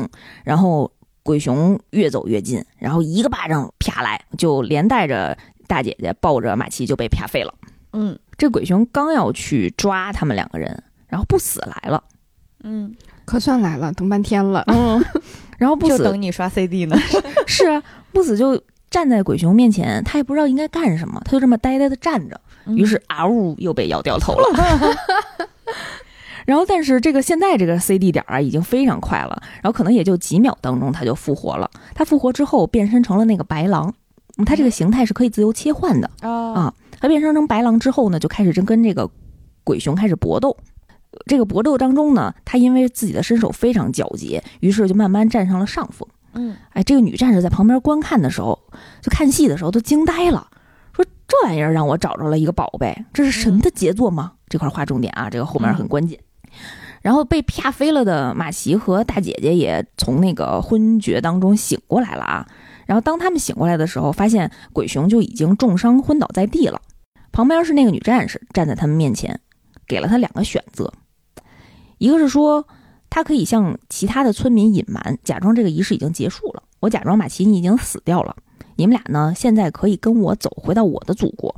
然后鬼熊越走越近，然后一个巴掌啪来，就连带着大姐姐抱着马奇就被啪飞了。嗯，这鬼熊刚要去抓他们两个人，然后不死来了。嗯，可算来了，等半天了。嗯，然后不就死等你刷 CD 呢。是啊，不死就站在鬼熊面前，他也不知道应该干什么，他就这么呆呆的站着。嗯于是啊呜又被咬掉头了。然后，但是这个现在这个 CD 点儿啊，已经非常快了，然后可能也就几秒当中他就复活了。他复活之后变身成了那个白狼，嗯他这个形态是可以自由切换的。啊啊他变身成白狼之后呢，就开始真跟这个鬼熊开始搏斗。这个搏斗当中呢，他因为自己的身手非常矫捷，于是就慢慢占上了上风。嗯，哎，这个女战士在旁边观看的时候，就看戏的时候都惊呆了，说这玩意儿让我找着了一个宝贝，这是神的杰作吗？这块划重点啊，这个后面很关键。然后被啪飞了的马奇和大姐姐也从那个昏厥当中醒过来了啊。然后当他们醒过来的时候，发现鬼熊就已经重伤昏倒在地了。旁边是那个女战士站在他们面前，给了他两个选择，一个是说他可以向其他的村民隐瞒，假装这个仪式已经结束了，我假装马奇尼已经死掉了，你们俩呢现在可以跟我走回到我的祖国，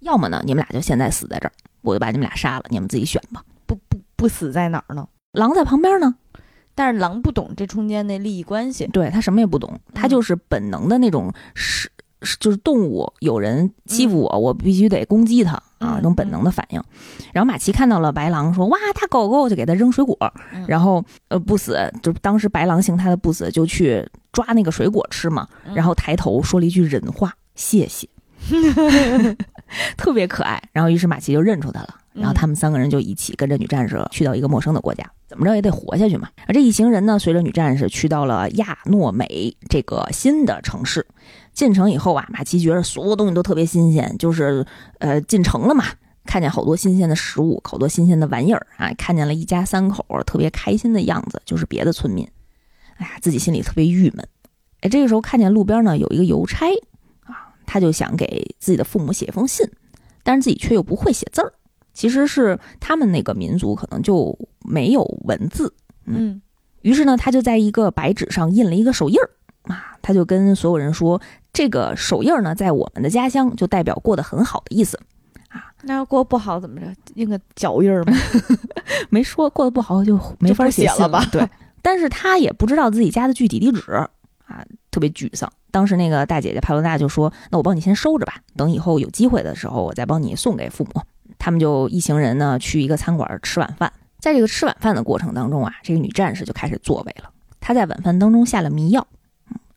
要么呢你们俩就现在死在这儿，我就把你们俩杀了，你们自己选吧。不不不死在哪儿呢？狼在旁边呢，但是狼不懂这中间的利益关系。对他什么也不懂，他就是本能的那种是。是就是动物有人欺负我，我必须得攻击他啊，这种本能的反应。然后马奇看到了白狼，说：“哇，大狗狗！”就给他扔水果。然后呃，不死，就当时白狼形态的不死就去抓那个水果吃嘛。然后抬头说了一句人话：“谢谢。”特别可爱。然后于是马奇就认出他了。然后他们三个人就一起跟着女战士去到一个陌生的国家，怎么着也得活下去嘛。而这一行人呢，随着女战士去到了亚诺美这个新的城市。进城以后啊，马奇觉得所有东西都特别新鲜，就是呃进城了嘛，看见好多新鲜的食物，好多新鲜的玩意儿啊，看见了一家三口特别开心的样子，就是别的村民。哎呀，自己心里特别郁闷。哎，这个时候看见路边呢有一个邮差啊，他就想给自己的父母写一封信，但是自己却又不会写字儿。其实是他们那个民族可能就没有文字，嗯，于是呢，他就在一个白纸上印了一个手印儿啊，他就跟所有人说，这个手印儿呢，在我们的家乡就代表过得很好的意思啊。那要过不好怎么着？印个脚印儿吗？没说过得不好就没法写了吧？对，但是他也不知道自己家的具体地址啊，特别沮丧。当时那个大姐姐帕罗娜就说：“那我帮你先收着吧，等以后有机会的时候，我再帮你送给父母。”他们就一行人呢去一个餐馆吃晚饭，在这个吃晚饭的过程当中啊，这个女战士就开始作为了。她在晚饭当中下了迷药，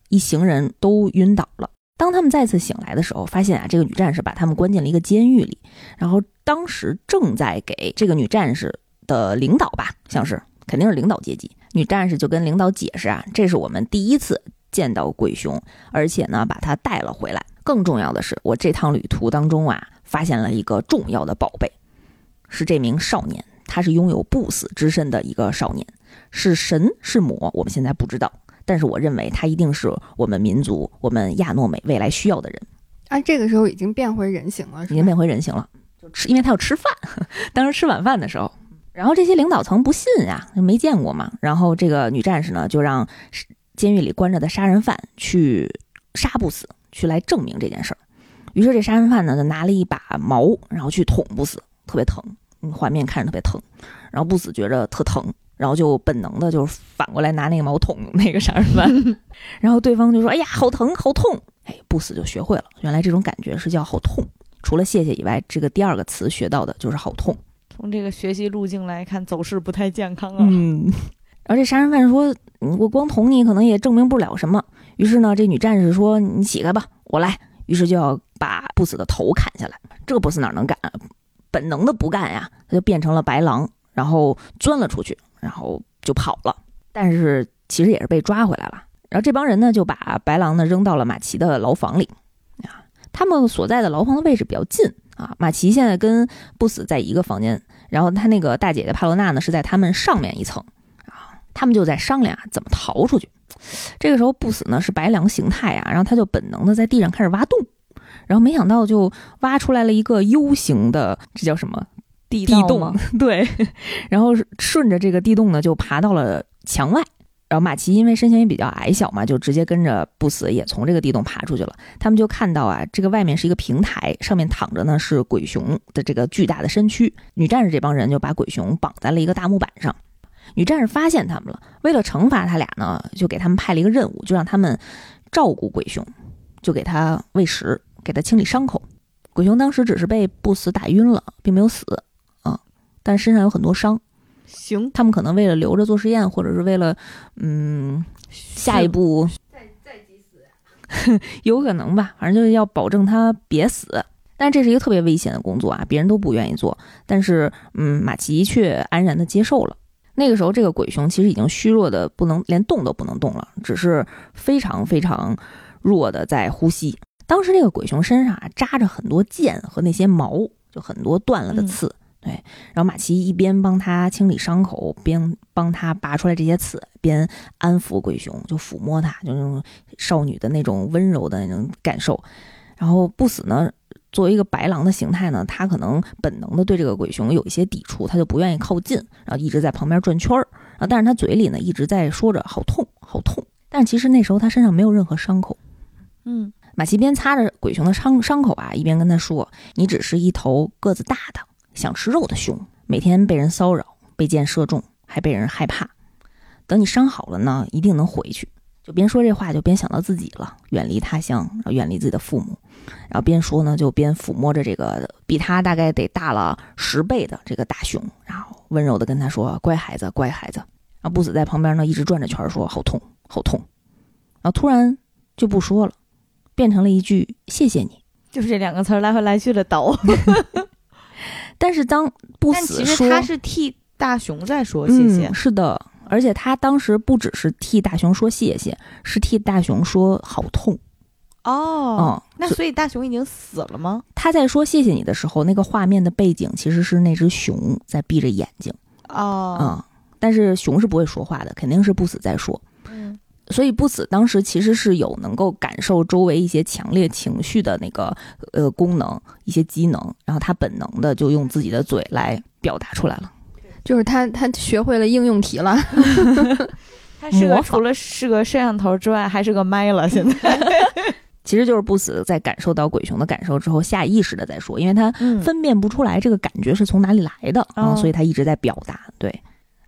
一行人都晕倒了。当他们再次醒来的时候，发现啊，这个女战士把他们关进了一个监狱里，然后当时正在给这个女战士的领导吧，像是肯定是领导阶级，女战士就跟领导解释啊，这是我们第一次见到鬼熊，而且呢把它带了回来。更重要的是，我这趟旅途当中啊。发现了一个重要的宝贝，是这名少年，他是拥有不死之身的一个少年，是神是魔，我们现在不知道，但是我认为他一定是我们民族、我们亚诺美未来需要的人。啊，这个时候已经变回人形了，已经变回人形了，就吃，因为他要吃饭，当时吃晚饭的时候，然后这些领导层不信呀，没见过嘛，然后这个女战士呢，就让监狱里关着的杀人犯去杀不死，去来证明这件事儿。于是这杀人犯呢，就拿了一把矛，然后去捅不死，特别疼，嗯，画面看着特别疼。然后不死觉着特疼，然后就本能的就是反过来拿那个毛捅那个杀人犯，然后对方就说：“哎呀，好疼，好痛！”哎，不死就学会了，原来这种感觉是叫好痛。除了谢谢以外，这个第二个词学到的就是好痛。从这个学习路径来看，走势不太健康啊。嗯，而这杀人犯说：“我光捅你，可能也证明不了什么。”于是呢，这女战士说：“你起开吧，我来。”于是就要把不死的头砍下来。这个不死哪能干？本能的不干呀，他就变成了白狼，然后钻了出去，然后就跑了。但是其实也是被抓回来了。然后这帮人呢，就把白狼呢扔到了马奇的牢房里。啊，他们所在的牢房的位置比较近啊。马奇现在跟不死在一个房间。然后他那个大姐姐帕罗娜呢，是在他们上面一层，啊，他们就在商量怎么逃出去。这个时候不死呢是白狼形态啊，然后他就本能的在地上开始挖洞，然后没想到就挖出来了一个 U 型的，这叫什么地洞？对，然后顺着这个地洞呢就爬到了墙外。然后马奇因为身形也比较矮小嘛，就直接跟着不死也从这个地洞爬出去了。他们就看到啊，这个外面是一个平台，上面躺着呢是鬼熊的这个巨大的身躯。女战士这帮人就把鬼熊绑在了一个大木板上。女战士发现他们了，为了惩罚他俩呢，就给他们派了一个任务，就让他们照顾鬼熊，就给他喂食，给他清理伤口。鬼熊当时只是被不死打晕了，并没有死啊，但身上有很多伤。行，他们可能为了留着做实验，或者是为了，嗯，下一步再再急死，有可能吧。反正就是要保证他别死。但这是一个特别危险的工作啊，别人都不愿意做。但是，嗯，马奇却安然的接受了。那个时候，这个鬼熊其实已经虚弱的不能连动都不能动了，只是非常非常弱的在呼吸。当时这个鬼熊身上啊扎着很多剑和那些毛，就很多断了的刺。对，然后马奇一边帮他清理伤口，边帮他拔出来这些刺，边安抚鬼熊，就抚摸他，就那种少女的那种温柔的那种感受。然后不死呢，作为一个白狼的形态呢，他可能本能的对这个鬼熊有一些抵触，他就不愿意靠近，然后一直在旁边转圈儿。啊，但是他嘴里呢一直在说着好痛，好痛。但其实那时候他身上没有任何伤口。嗯，马奇边擦着鬼熊的伤伤口啊，一边跟他说：“你只是一头个子大的。”想吃肉的熊，每天被人骚扰，被箭射中，还被人害怕。等你伤好了呢，一定能回去。就边说这话，就边想到自己了，远离他乡，远离自己的父母。然后边说呢，就边抚摸着这个比他大概得大了十倍的这个大熊，然后温柔的跟他说：“乖孩子，乖孩子。”然后不死在旁边呢，一直转着圈说：“好痛，好痛。”然后突然就不说了，变成了一句：“谢谢你。”就是这两个词来回来去的倒。但是当不死说，他是替大熊在说谢谢，是的，而且他当时不只是替大熊说谢谢，是替大熊说好痛。哦，那所以大熊已经死了吗？他在说谢谢你的时候，那个画面的背景其实是那只熊在闭着眼睛。哦，嗯，但是熊是不会说话的，肯定是不死在说。所以不死当时其实是有能够感受周围一些强烈情绪的那个呃功能，一些机能，然后他本能的就用自己的嘴来表达出来了，就是他他学会了应用题了，他是个除了是个摄像头之外还是个麦了，现在。其实就是不死在感受到鬼熊的感受之后下意识的在说，因为他分辨不出来这个感觉是从哪里来的啊，所以他一直在表达。对，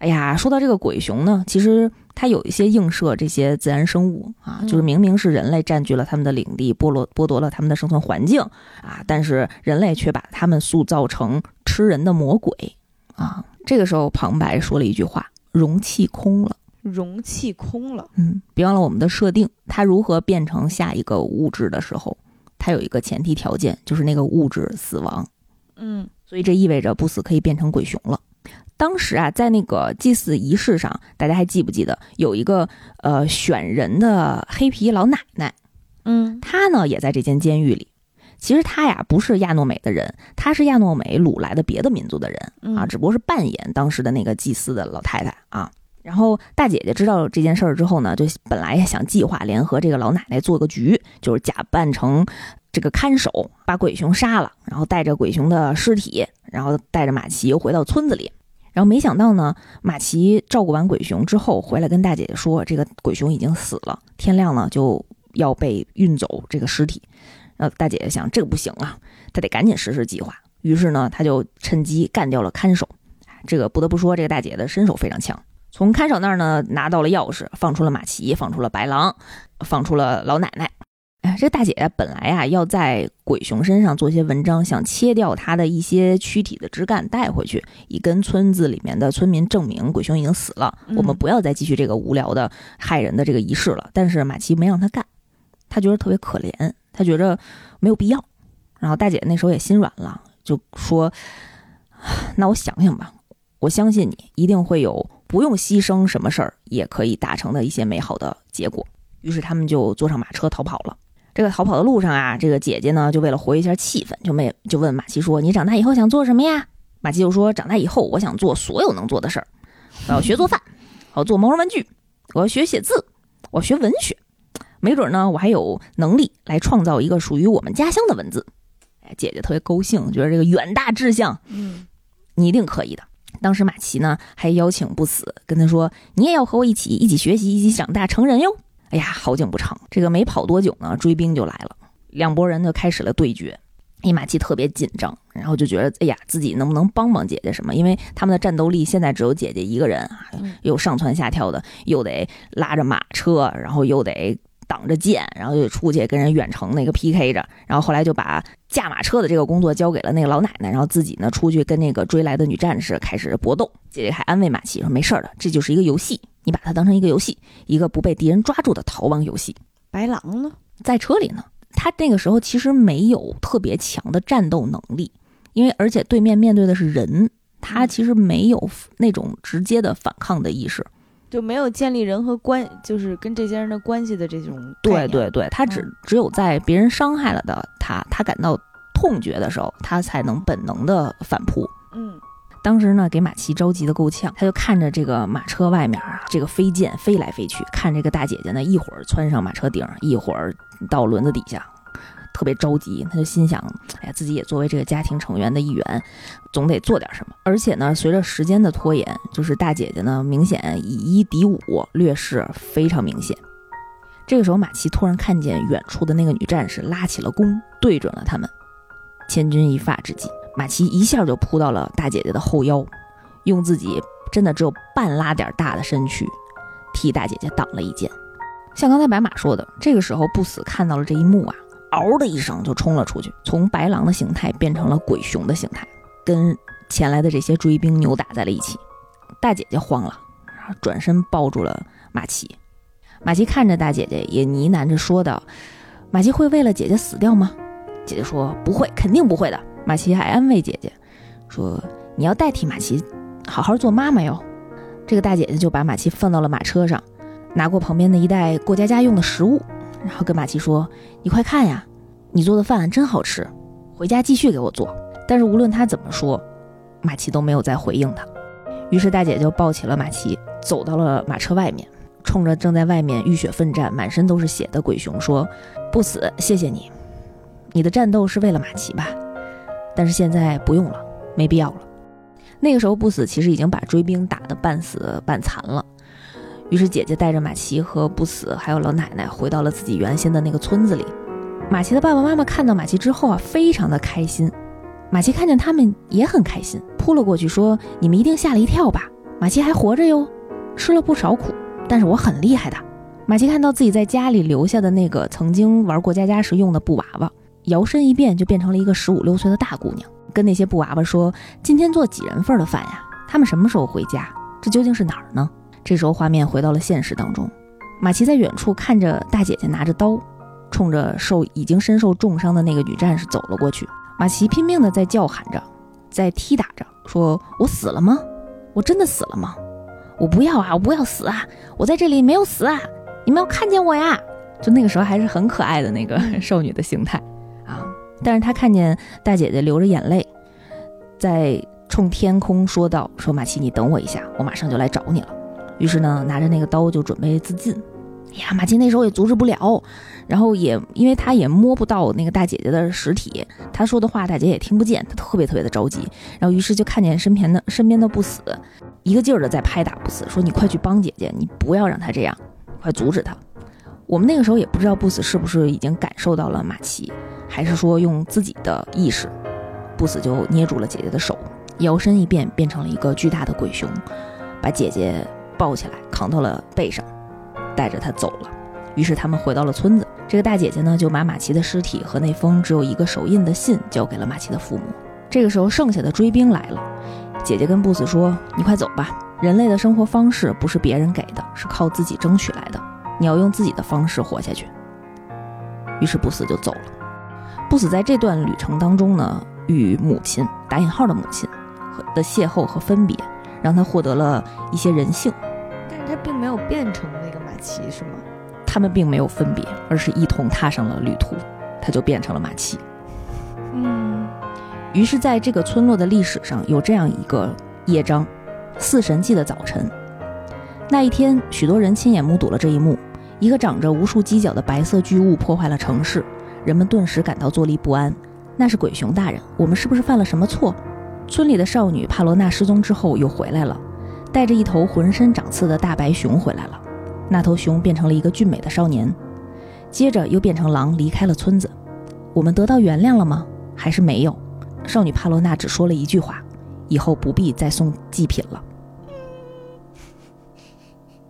哎呀，说到这个鬼熊呢，其实。它有一些映射这些自然生物啊，就是明明是人类占据了他们的领地，剥夺剥夺了他们的生存环境啊，但是人类却把他们塑造成吃人的魔鬼啊。这个时候，旁白说了一句话：“容器空了，容器空了。”嗯，别忘了我们的设定，它如何变成下一个物质的时候，它有一个前提条件，就是那个物质死亡。嗯，所以这意味着不死可以变成鬼熊了。当时啊，在那个祭祀仪式上，大家还记不记得有一个呃选人的黑皮老奶奶？嗯，她呢也在这间监狱里。其实她呀不是亚诺美的人，她是亚诺美掳来的别的民族的人啊，只不过是扮演当时的那个祭祀的老太太啊。然后大姐姐知道这件事儿之后呢，就本来想计划联合这个老奶奶做个局，就是假扮成这个看守，把鬼熊杀了，然后带着鬼熊的尸体，然后带着马奇回到村子里。然后没想到呢，马奇照顾完鬼熊之后回来跟大姐姐说，这个鬼熊已经死了，天亮呢就要被运走这个尸体。然后大姐姐想，这个不行啊，她得赶紧实施计划。于是呢，她就趁机干掉了看守。这个不得不说，这个大姐的身手非常强。从看守那儿呢拿到了钥匙，放出了马奇，放出了白狼，放出了老奶奶。哎，这大姐姐本来啊要在鬼熊身上做些文章，想切掉它的一些躯体的枝干带回去，以跟村子里面的村民证明鬼熊已经死了，我们不要再继续这个无聊的害人的这个仪式了。但是马奇没让他干，他觉得特别可怜，他觉着没有必要。然后大姐那时候也心软了，就说：“那我想想吧，我相信你一定会有不用牺牲什么事儿也可以达成的一些美好的结果。”于是他们就坐上马车逃跑了。这个逃跑的路上啊，这个姐姐呢，就为了活跃一下气氛，就没就问马奇说：“你长大以后想做什么呀？”马奇就说：“长大以后，我想做所有能做的事儿。我要学做饭，我要做毛绒玩具，我要学写字，我要学文学。没准呢，我还有能力来创造一个属于我们家乡的文字。”哎，姐姐特别高兴，觉得这个远大志向，嗯，你一定可以的。当时马奇呢，还邀请不死，跟他说：“你也要和我一起，一起学习，一起长大成人哟。”哎呀，好景不长，这个没跑多久呢，追兵就来了，两拨人就开始了对决。伊玛奇特别紧张，然后就觉得，哎呀，自己能不能帮帮姐姐什么？因为他们的战斗力现在只有姐姐一个人啊，又上蹿下跳的，又得拉着马车，然后又得挡着剑，然后就出去跟人远程那个 PK 着。然后后来就把驾马车的这个工作交给了那个老奶奶，然后自己呢出去跟那个追来的女战士开始搏斗。姐姐还安慰马奇说：“没事儿的，这就是一个游戏。”你把它当成一个游戏，一个不被敌人抓住的逃亡游戏。白狼呢，在车里呢。他那个时候其实没有特别强的战斗能力，因为而且对面面对的是人，他其实没有那种直接的反抗的意识，就没有建立人和关，就是跟这些人的关系的这种。对对对，他只只有在别人伤害了的他，他感到痛觉的时候，他才能本能的反扑。嗯。当时呢，给马奇着急的够呛，他就看着这个马车外面啊，这个飞剑飞来飞去，看这个大姐姐呢，一会儿窜上马车顶，一会儿到轮子底下，特别着急。他就心想，哎呀，自己也作为这个家庭成员的一员，总得做点什么。而且呢，随着时间的拖延，就是大姐姐呢，明显以一敌五，劣势非常明显。这个时候，马奇突然看见远处的那个女战士拉起了弓，对准了他们，千钧一发之际。马奇一下就扑到了大姐姐的后腰，用自己真的只有半拉点大的身躯，替大姐姐挡了一箭。像刚才白马说的，这个时候不死看到了这一幕啊，嗷的一声就冲了出去，从白狼的形态变成了鬼熊的形态，跟前来的这些追兵扭打在了一起。大姐姐慌了，然后转身抱住了马奇。马奇看着大姐姐，也呢喃着说道：“马奇会为了姐姐死掉吗？”姐姐说：“不会，肯定不会的。”马奇还安慰姐姐说：“你要代替马奇好好做妈妈哟。”这个大姐姐就把马奇放到了马车上，拿过旁边的一袋过家家用的食物，然后跟马奇说：“你快看呀，你做的饭真好吃，回家继续给我做。”但是无论他怎么说，马奇都没有再回应他。于是大姐就抱起了马奇，走到了马车外面，冲着正在外面浴血奋战、满身都是血的鬼熊说：“不死，谢谢你，你的战斗是为了马奇吧？”但是现在不用了，没必要了。那个时候，不死其实已经把追兵打得半死半残了。于是姐姐带着马奇和不死还有老奶奶回到了自己原先的那个村子里。马奇的爸爸妈妈看到马奇之后啊，非常的开心。马奇看见他们也很开心，扑了过去说：“你们一定吓了一跳吧？马奇还活着哟，吃了不少苦，但是我很厉害的。”马奇看到自己在家里留下的那个曾经玩过家家时用的布娃娃。摇身一变就变成了一个十五六岁的大姑娘，跟那些布娃娃说：“今天做几人份的饭呀？他们什么时候回家？这究竟是哪儿呢？”这时候画面回到了现实当中，马奇在远处看着大姐姐拿着刀，冲着受已经身受重伤的那个女战士走了过去。马奇拼命的在叫喊着，在踢打着，说：“我死了吗？我真的死了吗？我不要啊！我不要死啊！我在这里没有死啊！你们要看见我呀！”就那个时候还是很可爱的那个 少女的形态啊。但是她看见大姐姐流着眼泪，在冲天空说道：“说马奇，你等我一下，我马上就来找你了。”于是呢，拿着那个刀就准备自尽。哎呀，马奇那时候也阻止不了，然后也因为他也摸不到那个大姐姐的实体，他说的话大姐也听不见，他特别特别的着急。然后于是就看见身边的身边的不死，一个劲儿的在拍打不死，说：“你快去帮姐姐，你不要让她这样，快阻止她。”我们那个时候也不知道不死是不是已经感受到了马奇。还是说用自己的意识，不死就捏住了姐姐的手，摇身一变变成了一个巨大的鬼熊，把姐姐抱起来扛到了背上，带着他走了。于是他们回到了村子，这个大姐姐呢就把马奇的尸体和那封只有一个手印的信交给了马奇的父母。这个时候，剩下的追兵来了，姐姐跟布死说：“你快走吧，人类的生活方式不是别人给的，是靠自己争取来的，你要用自己的方式活下去。”于是布死就走了。布死在这段旅程当中呢，与母亲（打引号的母亲）的邂逅和分别，让他获得了一些人性。他并没有变成那个马奇，是吗？他们并没有分别，而是一同踏上了旅途，他就变成了马奇。嗯，于是，在这个村落的历史上有这样一个页章：四神祭的早晨。那一天，许多人亲眼目睹了这一幕：一个长着无数犄角的白色巨物破坏了城市，人们顿时感到坐立不安。那是鬼熊大人，我们是不是犯了什么错？村里的少女帕罗娜失踪之后又回来了，带着一头浑身长刺的大白熊回来了。那头熊变成了一个俊美的少年，接着又变成狼离开了村子。我们得到原谅了吗？还是没有？少女帕罗娜只说了一句话：“以后不必再送祭品了。”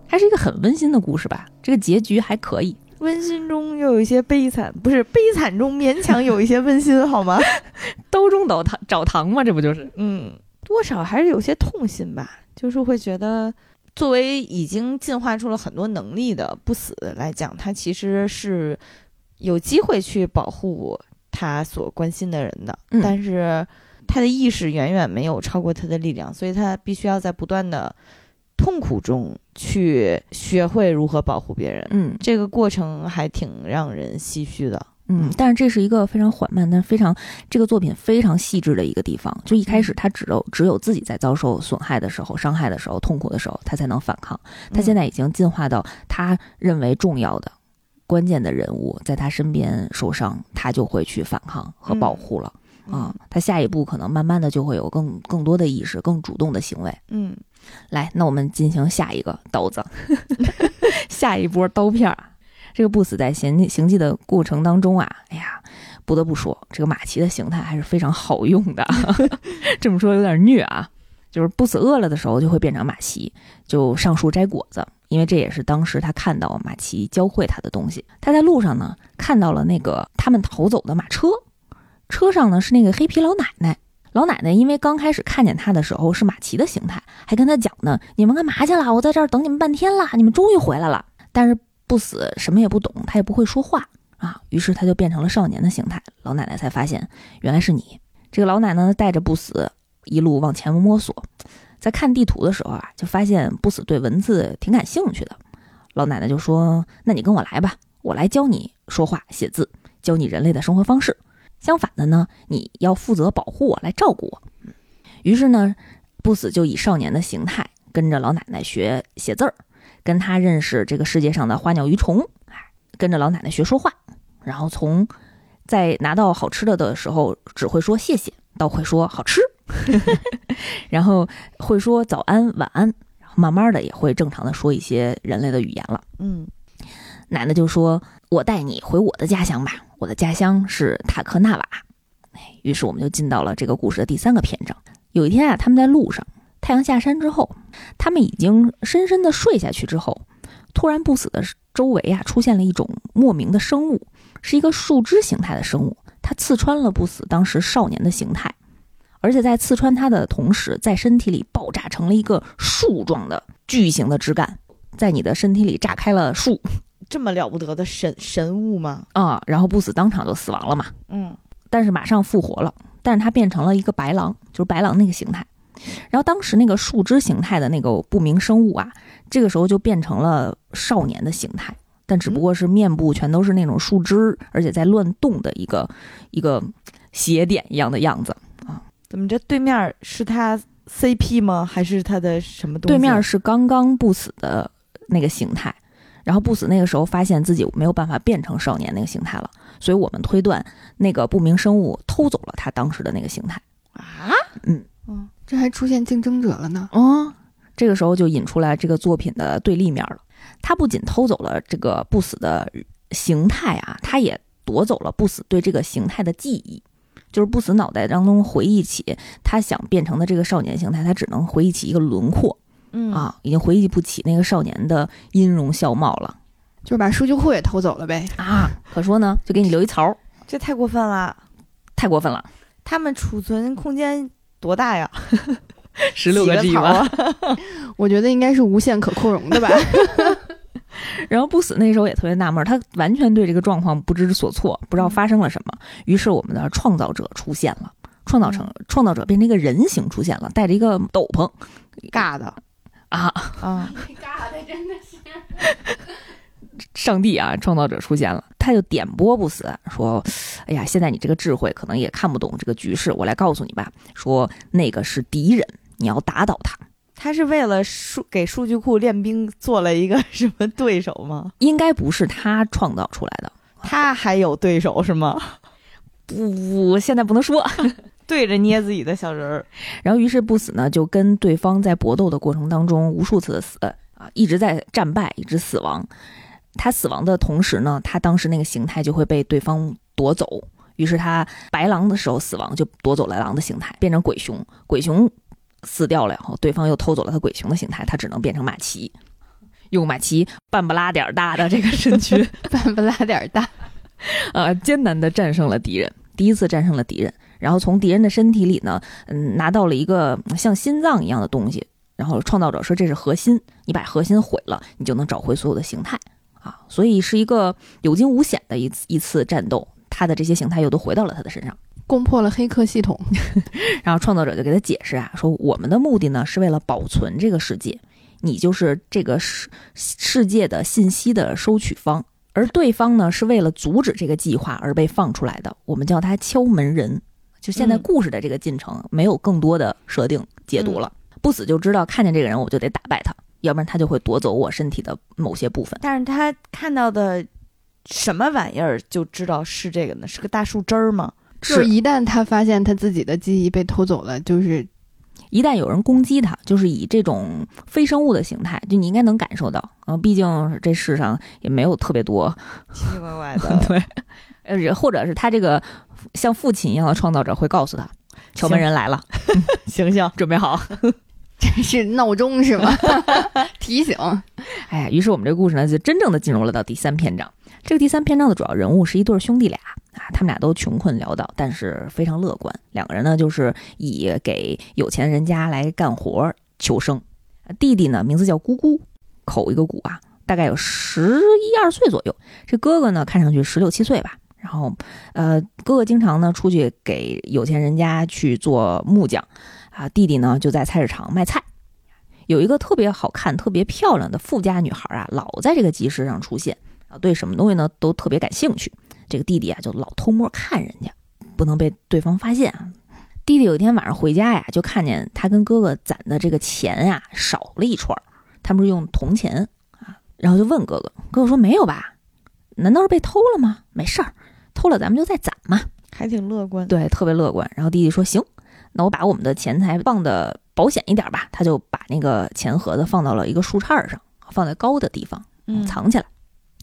还是一个很温馨的故事吧。这个结局还可以，温馨中又有一些悲惨，不是悲惨中勉强有一些温馨，好吗？刀中找糖找糖嘛，这不就是？嗯，多少还是有些痛心吧，就是会觉得。作为已经进化出了很多能力的不死来讲，他其实是有机会去保护他所关心的人的，但是他的意识远远没有超过他的力量，所以他必须要在不断的痛苦中去学会如何保护别人。嗯，这个过程还挺让人唏嘘的。嗯，但是这是一个非常缓慢，但非常这个作品非常细致的一个地方。就一开始他只有只有自己在遭受损害的时候、伤害的时候、痛苦的时候，他才能反抗。他现在已经进化到他认为重要的、关键的人物在他身边受伤，他就会去反抗和保护了。啊，他下一步可能慢慢的就会有更更多的意识、更主动的行为。嗯，来，那我们进行下一个刀子，下一波刀片。这个不死在行行迹的过程当中啊，哎呀，不得不说，这个马奇的形态还是非常好用的。这么说有点虐啊，就是不死饿了的时候就会变成马奇，就上树摘果子，因为这也是当时他看到马奇教会他的东西。他在路上呢看到了那个他们逃走的马车，车上呢是那个黑皮老奶奶。老奶奶因为刚开始看见他的时候是马奇的形态，还跟他讲呢：“你们干嘛去了？我在这儿等你们半天了，你们终于回来了。”但是。不死，什么也不懂，他也不会说话啊。于是他就变成了少年的形态。老奶奶才发现，原来是你。这个老奶奶带着不死一路往前摸索，在看地图的时候啊，就发现不死对文字挺感兴趣的。老奶奶就说：“那你跟我来吧，我来教你说话写字，教你人类的生活方式。相反的呢，你要负责保护我，来照顾我。”于是呢，不死就以少年的形态跟着老奶奶学写字儿。跟他认识这个世界上的花鸟鱼虫，哎，跟着老奶奶学说话，然后从在拿到好吃的的时候只会说谢谢，到会说好吃，然后会说早安晚安，然后慢慢的也会正常的说一些人类的语言了。嗯，奶奶就说：“我带你回我的家乡吧，我的家乡是塔克纳瓦。”哎，于是我们就进到了这个故事的第三个篇章。有一天啊，他们在路上。太阳下山之后，他们已经深深的睡下去之后，突然不死的周围啊出现了一种莫名的生物，是一个树枝形态的生物，它刺穿了不死当时少年的形态，而且在刺穿他的同时，在身体里爆炸成了一个树状的巨型的枝干，在你的身体里炸开了树，这么了不得的神神物吗？啊，然后不死当场就死亡了嘛，嗯，但是马上复活了，但是他变成了一个白狼，就是白狼那个形态。然后当时那个树枝形态的那个不明生物啊，这个时候就变成了少年的形态，但只不过是面部全都是那种树枝，而且在乱动的一个一个斜点一样的样子啊。怎么着？对面是他 CP 吗？还是他的什么东西？对面是刚刚不死的那个形态，然后不死那个时候发现自己没有办法变成少年那个形态了，所以我们推断那个不明生物偷走了他当时的那个形态啊。嗯。嗯，这还出现竞争者了呢。哦，这个时候就引出来这个作品的对立面了。他不仅偷走了这个不死的形态啊，他也夺走了不死对这个形态的记忆。就是不死脑袋当中回忆起他想变成的这个少年形态，他只能回忆起一个轮廓，嗯啊，已经回忆不起那个少年的音容笑貌了就是把数据库也偷走了呗。啊。可说呢，就给你留一槽，这太过分了。太过分了，他们储存空间多大呀？十六个槽啊！我觉得应该是无限可扩容的吧。然后不死那时候也特别纳闷，他完全对这个状况不知所措，不知道发生了什么。于是我们的创造者出现了，创造成创造者变成一个人形出现了，戴着一个斗篷尬的啊，啊！尬的真的是。上帝啊，创造者出现了，他就点拨不死，说：“哎呀，现在你这个智慧可能也看不懂这个局势，我来告诉你吧。说那个是敌人，你要打倒他。他是为了数给数据库练兵做了一个什么对手吗？应该不是他创造出来的，他还有对手是吗？不，现在不能说。对着捏自己的小人儿，然后于是不死呢，就跟对方在搏斗的过程当中无数次的死啊，一直在战败，一直死亡。他死亡的同时呢，他当时那个形态就会被对方夺走。于是他白狼的时候死亡，就夺走了狼的形态，变成鬼熊。鬼熊死掉了以后，对方又偷走了他鬼熊的形态，他只能变成马奇，用马奇半不拉点儿大的这个身躯，半不拉点儿大。呃，艰难的战胜了敌人，第一次战胜了敌人。然后从敌人的身体里呢，嗯，拿到了一个像心脏一样的东西。然后创造者说这是核心，你把核心毁了，你就能找回所有的形态啊。所以是一个有惊无险的一次一次战斗，他的这些形态又都回到了他的身上。攻破了黑客系统，然后创造者就给他解释啊，说我们的目的呢是为了保存这个世界，你就是这个世世界的信息的收取方，而对方呢是为了阻止这个计划而被放出来的，我们叫他敲门人。就现在嗯故事的这个进程没有更多的设定解读了，不死就知道看见这个人我就得打败他，要不然他就会夺走我身体的某些部分。但是他看到的什么玩意儿就知道是这个呢？是个大树枝儿吗？就 是一旦他发现他自己的记忆被偷走了，就是一旦有人攻击他，就是以这种非生物的形态，就你应该能感受到，呃，毕竟这世上也没有特别多奇奇怪怪的，对，呃，或者是他这个像父亲一样的创造者会告诉他，敲门人来了，醒醒，准备好。这是闹钟是吗？提醒。哎呀，于是我们这个故事呢，就真正的进入了到第三篇章。这个第三篇章的主要人物是一对兄弟俩啊，他们俩都穷困潦倒，但是非常乐观。两个人呢，就是以给有钱人家来干活求生。弟弟呢，名字叫姑姑，口一个鼓啊，大概有十一二岁左右。这哥哥呢，看上去十六七岁吧。然后，呃，哥哥经常呢出去给有钱人家去做木匠，啊，弟弟呢就在菜市场卖菜。有一个特别好看、特别漂亮的富家女孩啊，老在这个集市上出现啊，对什么东西呢都特别感兴趣。这个弟弟啊就老偷摸看人家，不能被对方发现啊。弟弟有一天晚上回家呀，就看见他跟哥哥攒的这个钱呀少了一串儿，他们是用铜钱啊，然后就问哥哥，哥哥说没有吧？难道是被偷了吗？没事儿，偷了咱们就再攒嘛。还挺乐观。对，特别乐观。然后弟弟说：“行，那我把我们的钱财放的保险一点吧。”他就把那个钱盒子放到了一个树杈上，放在高的地方嗯，藏起来。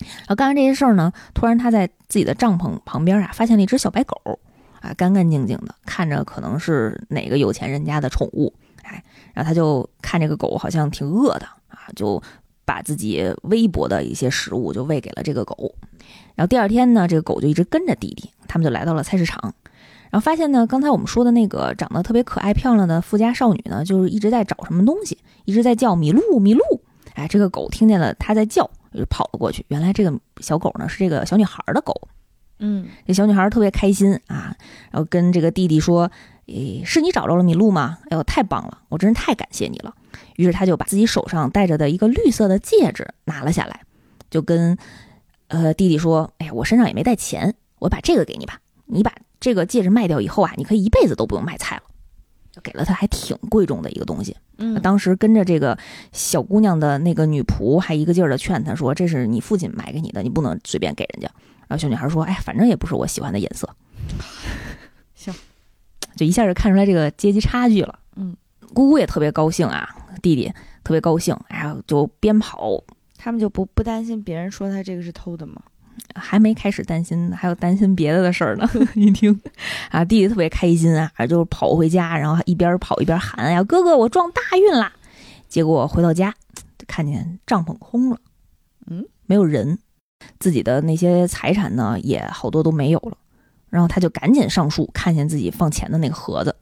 然后干完这些事儿呢，突然他在自己的帐篷旁边啊，发现了一只小白狗，啊，干干净净的，看着可能是哪个有钱人家的宠物。哎，然后他就看这个狗好像挺饿的啊，就把自己微薄的一些食物就喂给了这个狗。然后第二天呢，这个狗就一直跟着弟弟，他们就来到了菜市场。然后发现呢，刚才我们说的那个长得特别可爱漂亮的富家少女呢，就是一直在找什么东西，一直在叫米露米露。哎，这个狗听见了它在叫，就跑了过去。原来这个小狗呢是这个小女孩的狗。嗯，这小女孩特别开心啊，然后跟这个弟弟说：“诶，是你找着了米露吗？哎呦，太棒了，我真是太感谢你了。”于是他就把自己手上戴着的一个绿色的戒指拿了下来，就跟呃弟弟说：“哎呀，我身上也没带钱，我把这个给你吧。你把这个戒指卖掉以后啊，你可以一辈子都不用卖菜了。”给了他还挺贵重的一个东西。嗯，当时跟着这个小姑娘的那个女仆还一个劲儿的劝她说：“这是你父亲买给你的，你不能随便给人家。”然后小女孩说：“哎，反正也不是我喜欢的颜色。”行，就一下就看出来这个阶级差距了。嗯，姑姑也特别高兴啊，弟弟特别高兴，哎呀，就边跑他们就不不担心别人说他这个是偷的吗？还没开始担心，还有担心别的的事儿呢。一听。啊，弟弟特别开心啊，就跑回家，然后一边跑一边喊：“哎呀，哥哥，我撞大运啦！”结果回到家，看见帐篷空了，嗯，没有人，自己的那些财产呢也好多都没有了。然后他就赶紧上树，看见自己放钱的那个盒子，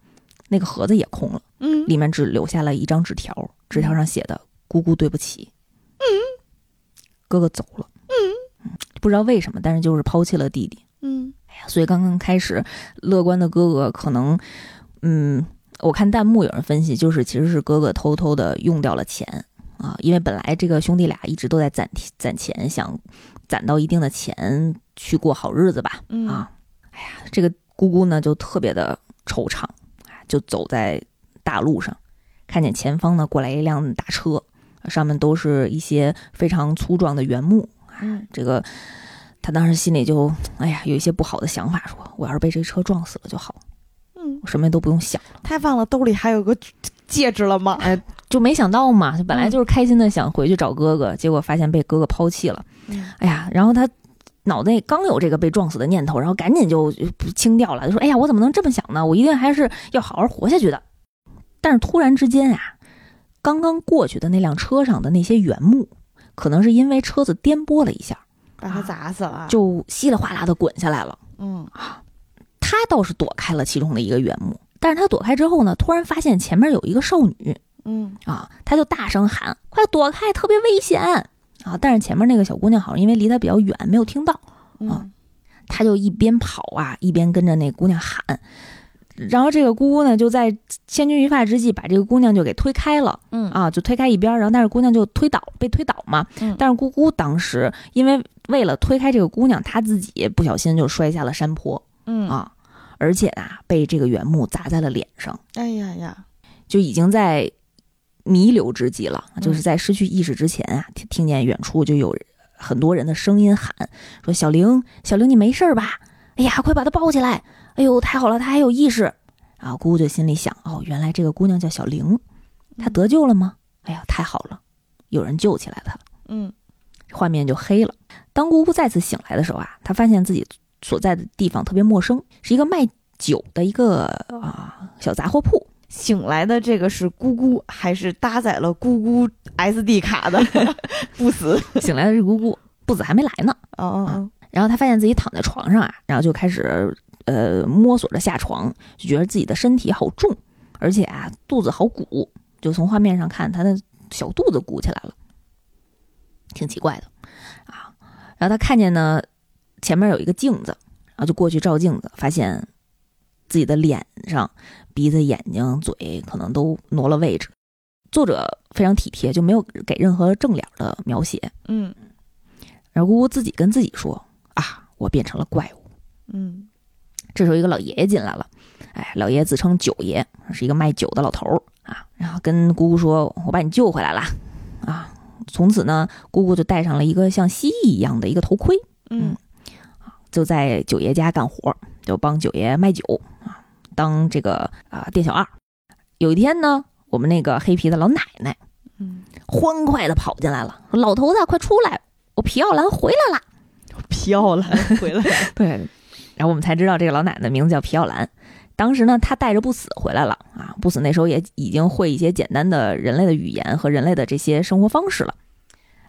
那个盒子也空了，嗯，里面只留下了一张纸条，纸条上写的“姑姑对不起”，嗯，哥哥走了，嗯，不知道为什么，但是就是抛弃了弟弟，嗯，哎呀，所以刚刚开始，乐观的哥哥可能，嗯，我看弹幕有人分析，就是其实是哥哥偷偷的用掉了钱啊，因为本来这个兄弟俩一直都在攒攒钱，想攒到一定的钱去过好日子吧，嗯啊。哎呀，这个姑姑呢就特别的惆怅，就走在大路上，看见前方呢过来一辆大车，上面都是一些非常粗壮的原木。嗯，这个他当时心里就哎呀有一些不好的想法，说我要是被这车撞死了就好，嗯，我什么都不用想了。太棒了，兜里还有个戒指了吗？哎，就没想到嘛，就本来就是开心的想回去找哥哥，结果发现被哥哥抛弃了。嗯哎呀，然后他。脑袋刚有这个被撞死的念头，然后赶紧就清掉了，就说：“哎呀，我怎么能这么想呢？我一定还是要好好活下去的。”但是突然之间啊，刚刚过去的那辆车上的那些原木，可能是因为车子颠簸了一下，把他砸死了，就稀里哗啦的滚下来了。嗯啊，他倒是躲开了其中的一个原木，但是他躲开之后呢，突然发现前面有一个少女，嗯啊，他就大声喊：“快躲开，特别危险！”啊！但是前面那个小姑娘好像因为离他比较远，没有听到啊。他就一边跑啊，一边跟着那姑娘喊。然后这个姑姑呢，就在千钧一发之际，把这个姑娘就给推开了。嗯啊，就推开一边。然后但是姑娘就推倒，被推倒嘛。嗯但是姑姑当时因为为了推开这个姑娘，她自己不小心就摔下了山坡。嗯啊，而且啊，被这个原木砸在了脸上。哎呀呀，就已经在。弥留之际了，嗯就是在失去意识之前啊，听听见远处就有很多人的声音喊说：“小玲，小玲，你没事吧？哎呀，快把她抱起来！哎呦，太好了，她还有意识。”啊，姑姑就心里想：“哦，原来这个姑娘叫小玲，她得救了吗？哎呀，太好了，有人救起来她了。”嗯，画面就黑了。当姑姑再次醒来的时候啊，她发现自己所在的地方特别陌生，是一个卖酒的一个啊小杂货铺。醒来的这个是姑姑，还是搭载了姑姑 SD 卡的 不死？醒来的是姑姑，不死还没来呢。哦哦，然后她发现自己躺在床上啊，然后就开始呃摸索着下床，就觉得自己的身体好重，而且啊肚子好鼓，就从画面上看他的小肚子鼓起来了，挺奇怪的啊。然后他看见呢前面有一个镜子，然后就过去照镜子，发现自己的脸上。鼻子、眼睛、嘴可能都挪了位置，作者非常体贴，就没有给任何正脸的描写。嗯，然后姑姑自己跟自己说：“啊，我变成了怪物。”嗯，这时候一个老爷爷进来了，哎，老爷爷自称九爷，是一个卖酒的老头儿啊。然后跟姑姑说：“我把你救回来了。”啊，从此呢，姑姑就戴上了一个像蜥蜴一样的一个头盔，嗯，就在九爷家干活，就帮九爷卖酒啊。当这个啊店小二，有一天呢，我们那个黑皮的老奶奶，嗯，欢快的跑进来了，老头子快出来，我皮奥兰回来了，皮奥兰回来了，对，然后我们才知道这个老奶奶名字叫皮奥兰。当时呢，她带着不死回来了啊，不死那时候也已经会一些简单的人类的语言和人类的这些生活方式了，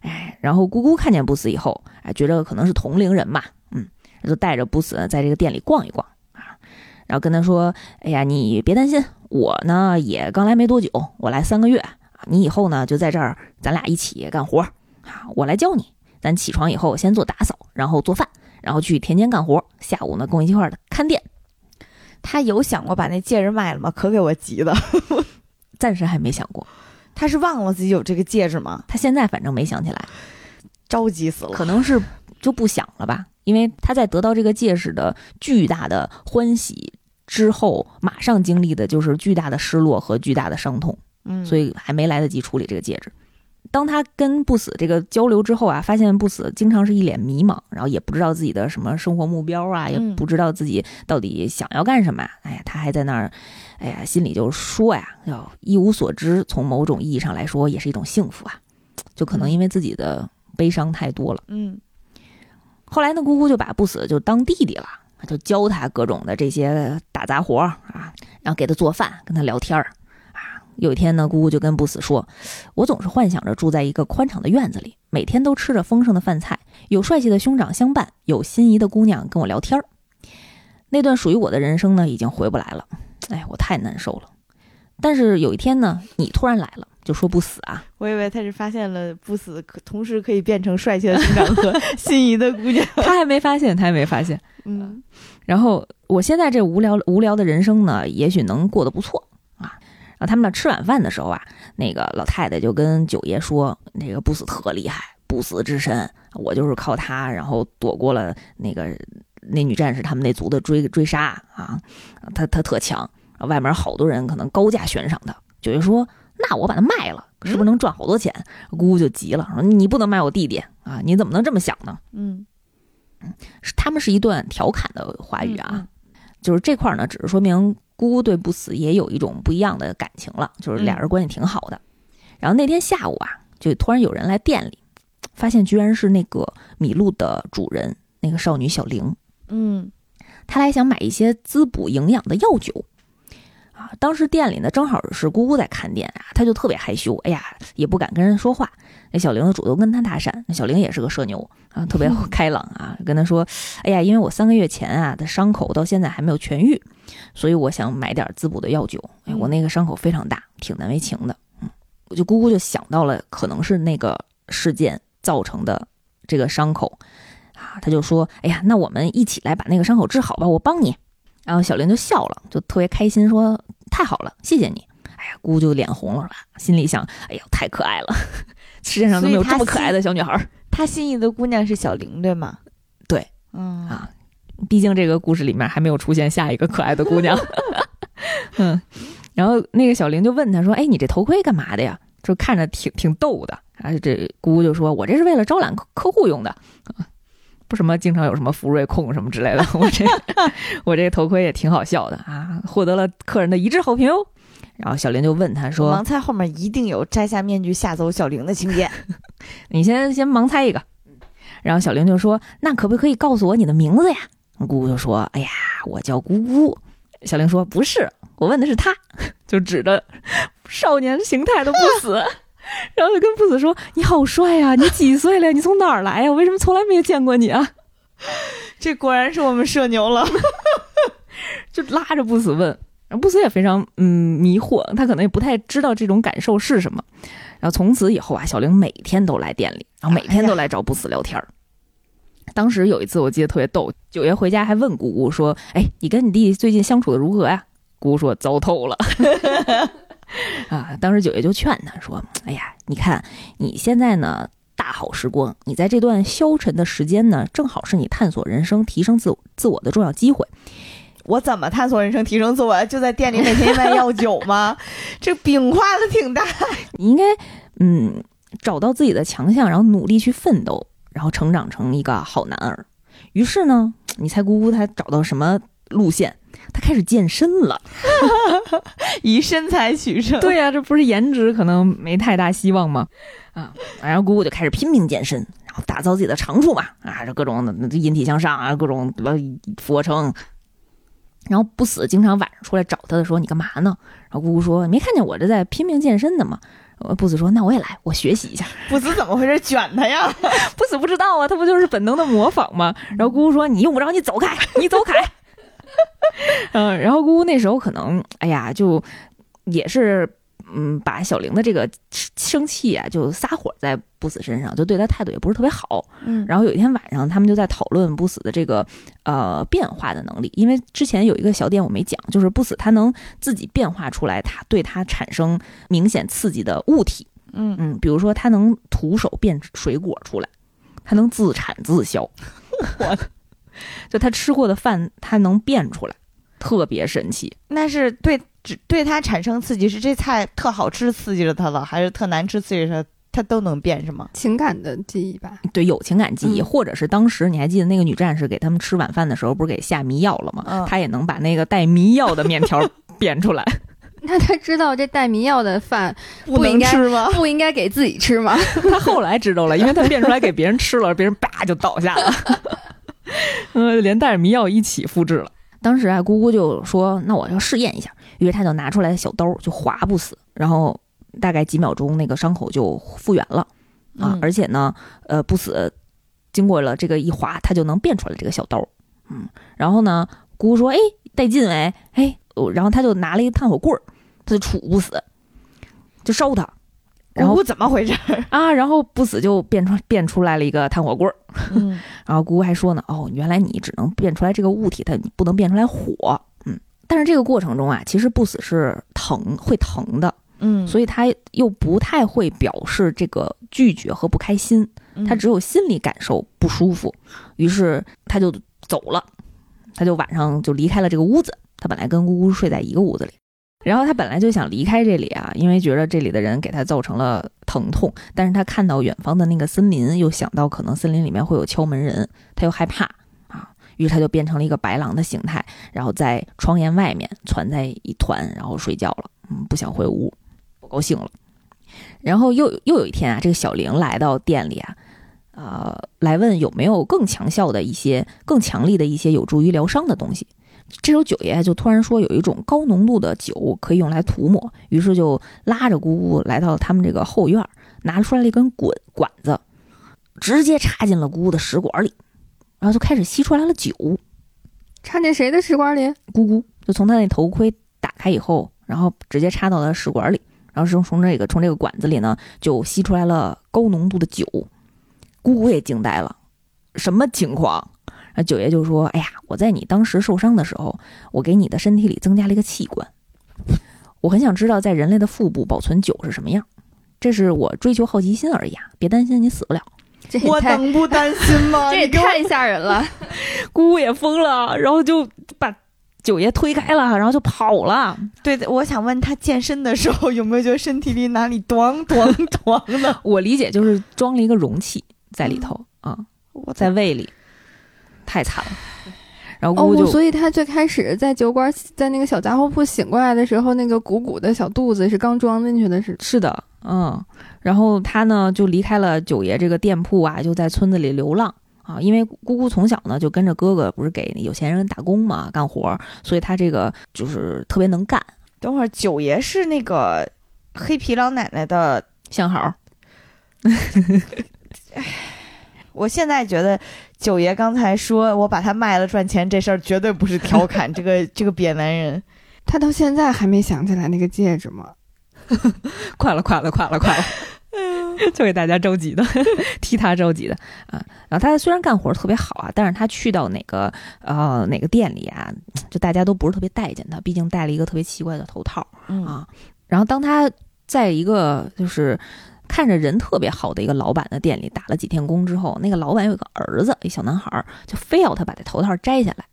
哎，然后姑姑看见不死以后，哎，觉得可能是同龄人嘛，嗯，就带着不死在这个店里逛一逛啊。然后跟他说：“哎呀，你别担心，我呢也刚来没多久，我来三个月啊你以后呢就在这儿，咱俩一起干活啊。我来教你，咱起床以后先做打扫，然后做饭，然后去田间干活。下午呢跟我一块儿的看店。他有想过把那戒指卖了吗？可给我急的，暂时还没想过。他是忘了自己有这个戒指吗？他现在反正没想起来，着急死了。可能是就不想了吧，因为他在得到这个戒指的巨大的欢喜。”之后马上经历的就是巨大的失落和巨大的伤痛，嗯，所以还没来得及处理这个戒指。当他跟不死这个交流之后啊，发现不死经常是一脸迷茫，然后也不知道自己的什么生活目标啊，也不知道自己到底想要干什么。哎呀，他还在那儿，哎呀，心里就说呀，要一无所知，从某种意义上来说也是一种幸福啊。就可能因为自己的悲伤太多了。嗯，后来呢，姑姑就把不死就当弟弟了。就教他各种的这些打杂活啊，然后给他做饭，跟他聊天啊，有一天呢，姑姑就跟不死说：“我总是幻想着住在一个宽敞的院子里，每天都吃着丰盛的饭菜，有帅气的兄长相伴，有心仪的姑娘跟我聊天儿。那段属于我的人生呢，已经回不来了。哎，我太难受了。但是有一天呢，你突然来了，就说不死啊。我以为他是发现了不死，可同时可以变成帅气的兄长和心仪的姑娘。他还没发现，他还没发现。嗯，然后我现在这无聊无聊的人生呢，也许能过得不错啊。然后他们那吃晚饭的时候啊，那个老太太就跟九爷说：“那个不死特厉害，不死之身，我就是靠他，然后躲过了那个那女战士他们那族的追追杀啊，他他特强。外面好多人可能高价悬赏他。”九爷说：“那我把他卖了，是不是能赚好多钱？”姑姑就急了，说：“你不能卖我弟弟啊！你怎么能这么想呢？”嗯嗯，是他们是一段调侃的话语啊，就是这块呢，只是说明。姑姑对不死也有一种不一样的感情了，就是俩人关系挺好的。然后那天下午啊，就突然有人来店里，发现居然是那个米露的主人，那个少女小玲。嗯，她来想买一些滋补营养的药酒。啊，当时店里呢正好是姑姑在看店啊，她就特别害羞，哎呀，也不敢跟人说话。那小玲子主动跟她搭讪，那小玲也是个社牛啊，特别 开朗啊，跟她说，哎呀，因为我三个月前啊的伤口到现在还没有痊愈，所以我想买点滋补的药酒。哎，我那个伤口非常大，挺难为情的。嗯，我就姑姑就想到了可能是那个事件造成的这个伤口啊，她就说，哎呀，那我们一起来把那个伤口治好吧，我帮你。然后小玲就笑了，就特别开心，说：“太好了，谢谢你。”哎呀，姑就脸红了，心里想：“哎呀，太可爱了，世界上都没有这么可爱的小女孩。”她心仪的姑娘是小玲，对吗？对，嗯啊，毕竟这个故事里面还没有出现下一个可爱的姑娘。嗯，然后那个小玲就问他说：“哎，你这头盔干嘛的呀？就看着挺挺逗的。”啊，这姑姑就说：“我这是为了招揽客客户用的。”不什么经常有什么福瑞控什么之类的，我这 我这个头盔也挺好笑的啊，获得了客人的一致好评哦。然后小玲就问他说：“盲猜后面一定有摘下面具吓走小玲的情节，你先先盲猜一个。”然后小玲就说：“那可不可以告诉我你的名字呀？”姑姑就说：“哎呀，我叫姑姑。”小玲说：“不是，我问的是他，就指着少年形态的不死。”然后就跟不死说：“你好帅呀！你几岁了？你从哪儿来呀？我为什么从来没有见过你啊？”这果然是我们社牛了，就拉着不死问，然后不死也非常嗯迷惑，他可能也不太知道这种感受是什么。然后从此以后啊，小玲每天都来店里，然后每天都来找不死聊天当时有一次我记得特别逗，九爷回家还问姑姑说：“哎，你跟你弟弟最近相处的如何呀？”姑姑说：“糟透了。” 啊！当时九爷就劝他说：“哎呀，你看你现在呢，大好时光，你在这段消沉的时间呢，正好是你探索人生、提升自自我的重要机会。我怎么探索人生、提升自我？就在店里每天卖药酒吗？这饼画的挺大。你应该嗯，找到自己的强项，然后努力去奋斗，然后成长成一个好男儿。于是呢，你猜姑姑她找到什么路线？”她开始健身了，以身材取胜。对呀，这不是颜值可能没太大希望吗？啊，然后姑姑就开始拼命健身，然后打造自己的长处嘛。啊，这各种的引体向上啊，各种俯卧撑。然后不死经常晚上出来找他的时候：“你干嘛呢？”然后姑姑说：“没看见我这在拼命健身的吗？”不死说：“那我也来，我学习一下。”不死怎么回事？卷他呀？不死不知道啊，他不就是本能的模仿吗？然后姑姑说：“你用不着，你走开，你走开。”嗯，然后姑姑那时候可能，哎呀，就也是，嗯，把小玲的这个生气啊，就撒火在不死身上，就对他态度也不是特别好。嗯，然后有一天晚上，他们就在讨论不死的这个呃变化的能力，因为之前有一个小点我没讲，就是不死他能自己变化出来，他对他产生明显刺激的物体。嗯嗯，比如说他能徒手变水果出来，他能自产自销。我。就他吃过的饭，他能变出来，特别神奇。那是对只对他产生刺激，是这菜特好吃刺激着他了，还是特难吃刺激他，他都能变是吗？情感的记忆吧。对，有情感记忆，或者是当时你还记得那个女战士给他们吃晚饭的时候，不是给下迷药了吗？嗯，他也能把那个带迷药的面条 变出来。那他知道这带迷药的饭不应该吃吗？不应该给自己吃吗？他后来知道了，因为他变出来给别人吃了，别人叭就倒下了。嗯，连带着迷药一起复制了。当时啊，姑姑就说：“那我要试验一下。”于是他就拿出来小刀，就划不死，然后大概几秒钟，那个伤口就复原了啊！而且呢，呃，不死，经过了这个一划，他就能变出来这个小刀。嗯，然后呢，姑姑说：“哎，带劲哎，哎。”然后他就拿了一个炭火棍儿，他就杵不死，就烧他。然后怎么回事 啊？然后不死就变出变出来了一个炭火棍儿。嗯，然后姑姑还说呢：“哦，原来你只能变出来这个物体，它不能变出来火。”嗯，但是这个过程中啊，其实不死是疼，会疼的。嗯，所以他又不太会表示这个拒绝和不开心，他只有心理感受不舒服。于是他就走了，他就晚上就离开了这个屋子。他本来跟姑姑睡在一个屋子里。然后他本来就想离开这里啊，因为觉得这里的人给他造成了疼痛。但是他看到远方的那个森林，又想到可能森林里面会有敲门人，他又害怕啊，于是他就变成了一个白狼的形态，然后在窗沿外面攒在一团，然后睡觉了。嗯，不想回屋，不高兴了。然后又又有一天啊，这个小玲来到店里啊，呃，来问有没有更强效的一些、更强力的一些有助于疗伤的东西。这时候九爷就突然说有一种高浓度的酒可以用来涂抹，于是就拉着姑姑来到他们这个后院，拿出来了一根滚管子，直接插进了姑姑的食管里，然后就开始吸出来了酒。插进谁的食管里？咕咕就从他那头盔打开以后，然后直接插到了食管里，然后从从这个从这个管子里呢就吸出来了高浓度的酒。姑姑也惊呆了，什么情况？那九爷就说：“哎呀，我在你当时受伤的时候，我给你的身体里增加了一个器官。我很想知道，在人类的腹部保存酒是什么样。这是我追求好奇心而已啊！别担心，你死不了。我能不担心吗？这也太吓人了。姑 姑也疯了，然后就把九爷推开了，然后就跑了。对，我想问他健身的时候有没有觉得身体里哪里咣咣咣的？我理解就是装了一个容器在里头啊，在胃里。”太惨了，然后姑姑就，所以他最开始在酒馆，在那个小杂货铺醒过来的时候，那个鼓鼓的小肚子是刚装进去的，是是的，嗯，然后他呢就离开了九爷这个店铺啊，就在村子里流浪啊，因为姑姑从小呢就跟着哥哥，不是给有钱人打工嘛，干活，所以他这个就是特别能干。等会儿九爷是那个黑皮老奶奶的相好，哎，我现在觉得。九爷刚才说我把他卖了赚钱这事儿绝对不是调侃，这个这个瘪男人，他到现在还没想起来那个戒指吗？快了，快了，快了，快了，就给大家着急的，替他着急的啊！然后他虽然干活特别好啊，但是他去到哪个呃哪个店里啊，就大家都不是特别待见他，毕竟戴了一个特别奇怪的头套啊。然后当他在一个就是。看着人特别好的一个老板的店里打了几天工之后，那个老板有个儿子，一小男孩，就非要他把这头套摘下来。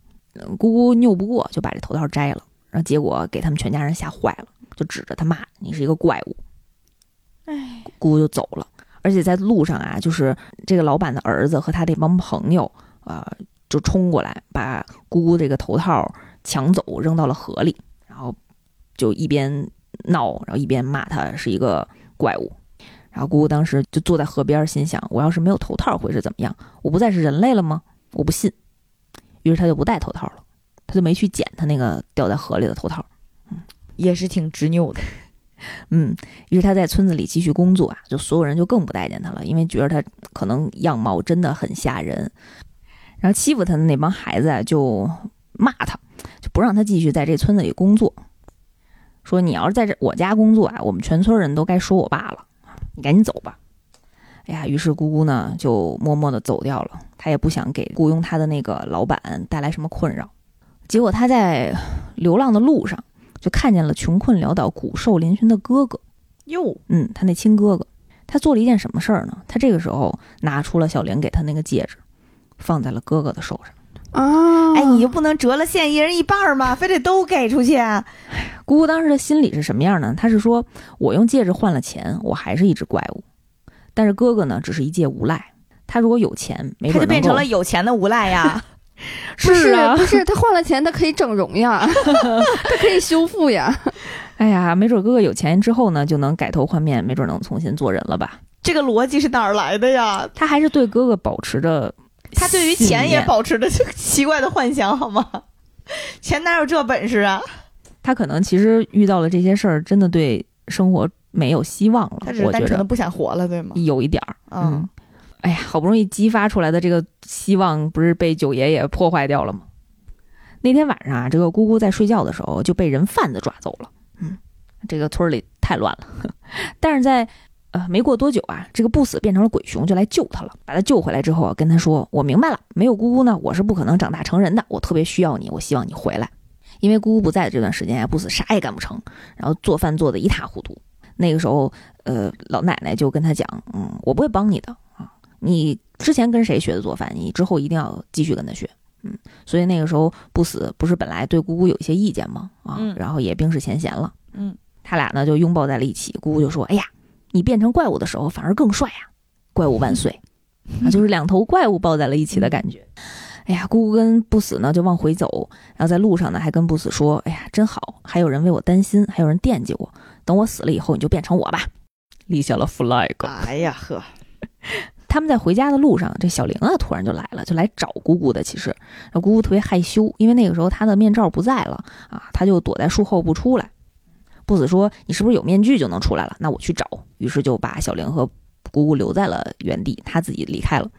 姑姑拗不过，就把这头套摘了，然后结果给他们全家人吓坏了，就指着他骂：“你是一个怪物！”哎，姑姑就走了。而且在路上啊，就是这个老板的儿子和他那帮朋友啊，就冲过来把姑姑这个头套抢走，扔到了河里，然后就一边闹，然后一边骂他是一个怪物。然后姑姑当时就坐在河边，心想：我要是没有头套会是怎么样？我不再是人类了吗？我不信。于是他就不戴头套了，他就没去捡他那个掉在河里的头套。嗯，也是挺执拗的。嗯，于是他在村子里继续工作啊，就所有人就更不待见他了，因为觉得他可能样貌真的很吓人。然后欺负他的那帮孩子啊，就骂他，就不让他继续在这村子里工作，说你要是在这我家工作啊，我们全村人都该说我爸了。你赶紧走吧！哎呀，于是姑姑呢就默默地走掉了。她也不想给雇佣她的那个老板带来什么困扰。结果她在流浪的路上就看见了穷困潦倒、骨瘦嶙峋的哥哥。哟，嗯，他那亲哥哥，他做了一件什么事儿呢？他这个时候拿出了小玲给他那个戒指，放在了哥哥的手上。啊，哎，你就不能折了线，一人一半吗？非得都给出去？姑姑当时的心理是什么样呢？她是说，我用戒指换了钱，我还是一只怪物。但是哥哥呢，只是一介无赖。他如果有钱，没准他就变成了有钱的无赖呀。不是，不是，他换了钱，他可以整容呀，他可以修复呀。哎呀，没准哥哥有钱之后呢，就能改头换面，没准能重新做人了吧？这个逻辑是哪儿来的呀？他还是对哥哥保持着。他对于钱也保持着奇怪的幻想，好吗？钱哪有这本事啊？他可能其实遇到了这些事儿，真的对生活没有希望了。他只是单纯的不想活了，对吗？有一点儿，嗯嗯，哎呀，好不容易激发出来的这个希望，不是被九爷爷破坏掉了吗？那天晚上啊，这个姑姑在睡觉的时候就被人贩子抓走了。嗯，这个村里太乱了。但是在呃没过多久啊，这个不死变成了鬼熊，就来救他了。把他救回来之后啊，跟他说：“我明白了，没有姑姑呢，我是不可能长大成人的。我特别需要你，我希望你回来。因为姑姑不在的这段时间啊，不死啥也干不成，然后做饭做的一塌糊涂。那个时候，呃，老奶奶就跟他讲：嗯，我不会帮你的啊，你之前跟谁学的做饭，你之后一定要继续跟他学。”嗯，所以那个时候不死不是本来对姑姑有一些意见吗？啊，嗯然后也冰释前嫌了。嗯，他俩呢就拥抱在了一起。姑姑就说：“哎呀，你变成怪物的时候反而更帅呀！怪物万岁！”啊，就是两头怪物抱在了一起的感觉。哎呀，姑姑跟不死呢就往回走，然后在路上呢还跟不死说：“哎呀，真好，还有人为我担心，还有人惦记我。等我死了以后，你就变成我吧。”立下了 flag。哎呀呵，他们在回家的路上，这小玲啊突然就来了，就来找姑姑的。其实，姑姑特别害羞，因为那个时候她的面罩不在了啊，她就躲在树后不出来。不死说：“你是不是有面具就能出来了？那我去找。”于是就把小玲和姑姑留在了原地，她自己离开了。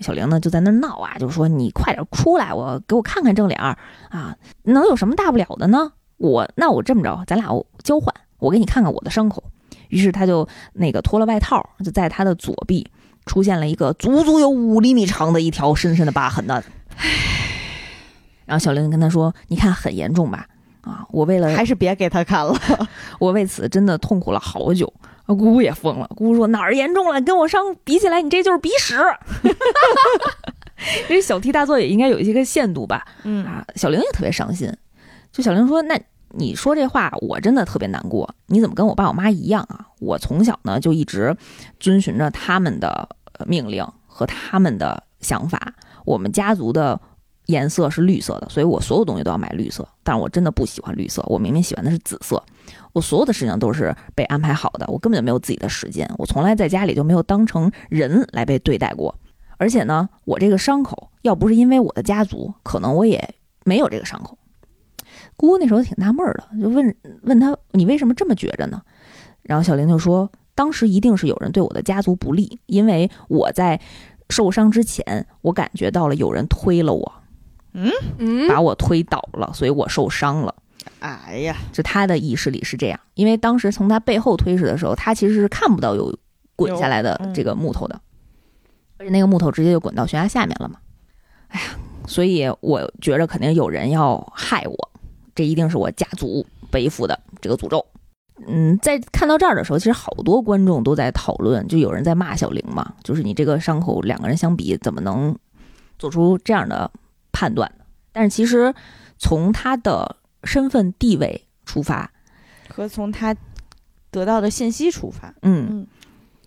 小玲呢就在那儿闹啊，就说：“你快点出来，我给我看看正脸儿啊，能有什么大不了的呢？我那我这么着，咱俩交换，我给你看看我的伤口。”于是他就那个脱了外套，就在他的左臂出现了一个足足有五厘米长的一条深深的疤痕呢。然后小玲跟他说：“你看很严重吧？啊，我为了还是别给他看了。我为此真的痛苦了好久。”啊，姑姑也疯了。姑姑说：“哪儿严重了？跟我伤比起来，你这就是鼻屎。”这小题大做也应该有一些个限度吧？嗯啊，小玲也特别伤心。就小玲说：“那你说这话，我真的特别难过。你怎么跟我爸我妈一样啊？我从小呢就一直遵循着他们的呃命令和他们的想法。我们家族的颜色是绿色的，所以我所有东西都要买绿色。但是我真的不喜欢绿色，我明明喜欢的是紫色。我所有的事情都是被安排好的，我根本就没有自己的时间。我从来在家里就没有当成人来被对待过。而且呢，我这个伤口要不是因为我的家族，可能我也没有这个伤口。姑姑那时候挺纳闷的，就问问他你为什么这么觉着呢？然后小玲就说，当时一定是有人对我的家族不利，因为我在受伤之前，我感觉到了有人推了我，嗯，把我推倒了，所以我受伤了。哎呀，就他的意识里是这样，因为当时从他背后推时的时候，他其实是看不到有滚下来的这个木头的，而且那个木头直接就滚到悬崖下面了嘛。哎呀，所以我觉着肯定有人要害我，这一定是我家族背负的这个诅咒。嗯，在看到这儿的时候，其实好多观众都在讨论，就有人在骂小玲嘛，就是你这个伤口两个人相比，怎么能做出这样的判断的？但是其实从他的身份地位出发，和从他得到的信息出发，嗯，嗯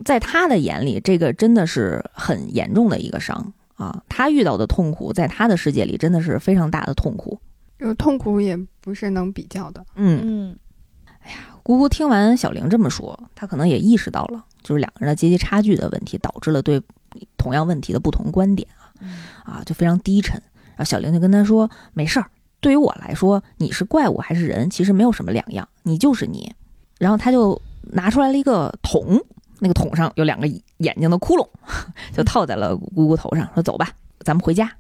在他的眼里，这个真的是很严重的一个伤啊。他遇到的痛苦，在他的世界里真的是非常大的痛苦。就是痛苦也不是能比较的。嗯，嗯哎呀姑姑听完小玲这么说，她可能也意识到了，就是两个人的阶级差距的问题，导致了对同样问题的不同观点啊嗯啊，就非常低沉。然后小玲就跟他说：“没事儿，对于我来说，你是怪物还是人，其实没有什么两样，你就是你。”然后他就拿出来了一个桶，那个桶上有两个眼睛的窟窿，就套在了姑姑头上，说：“走吧，咱们回家。”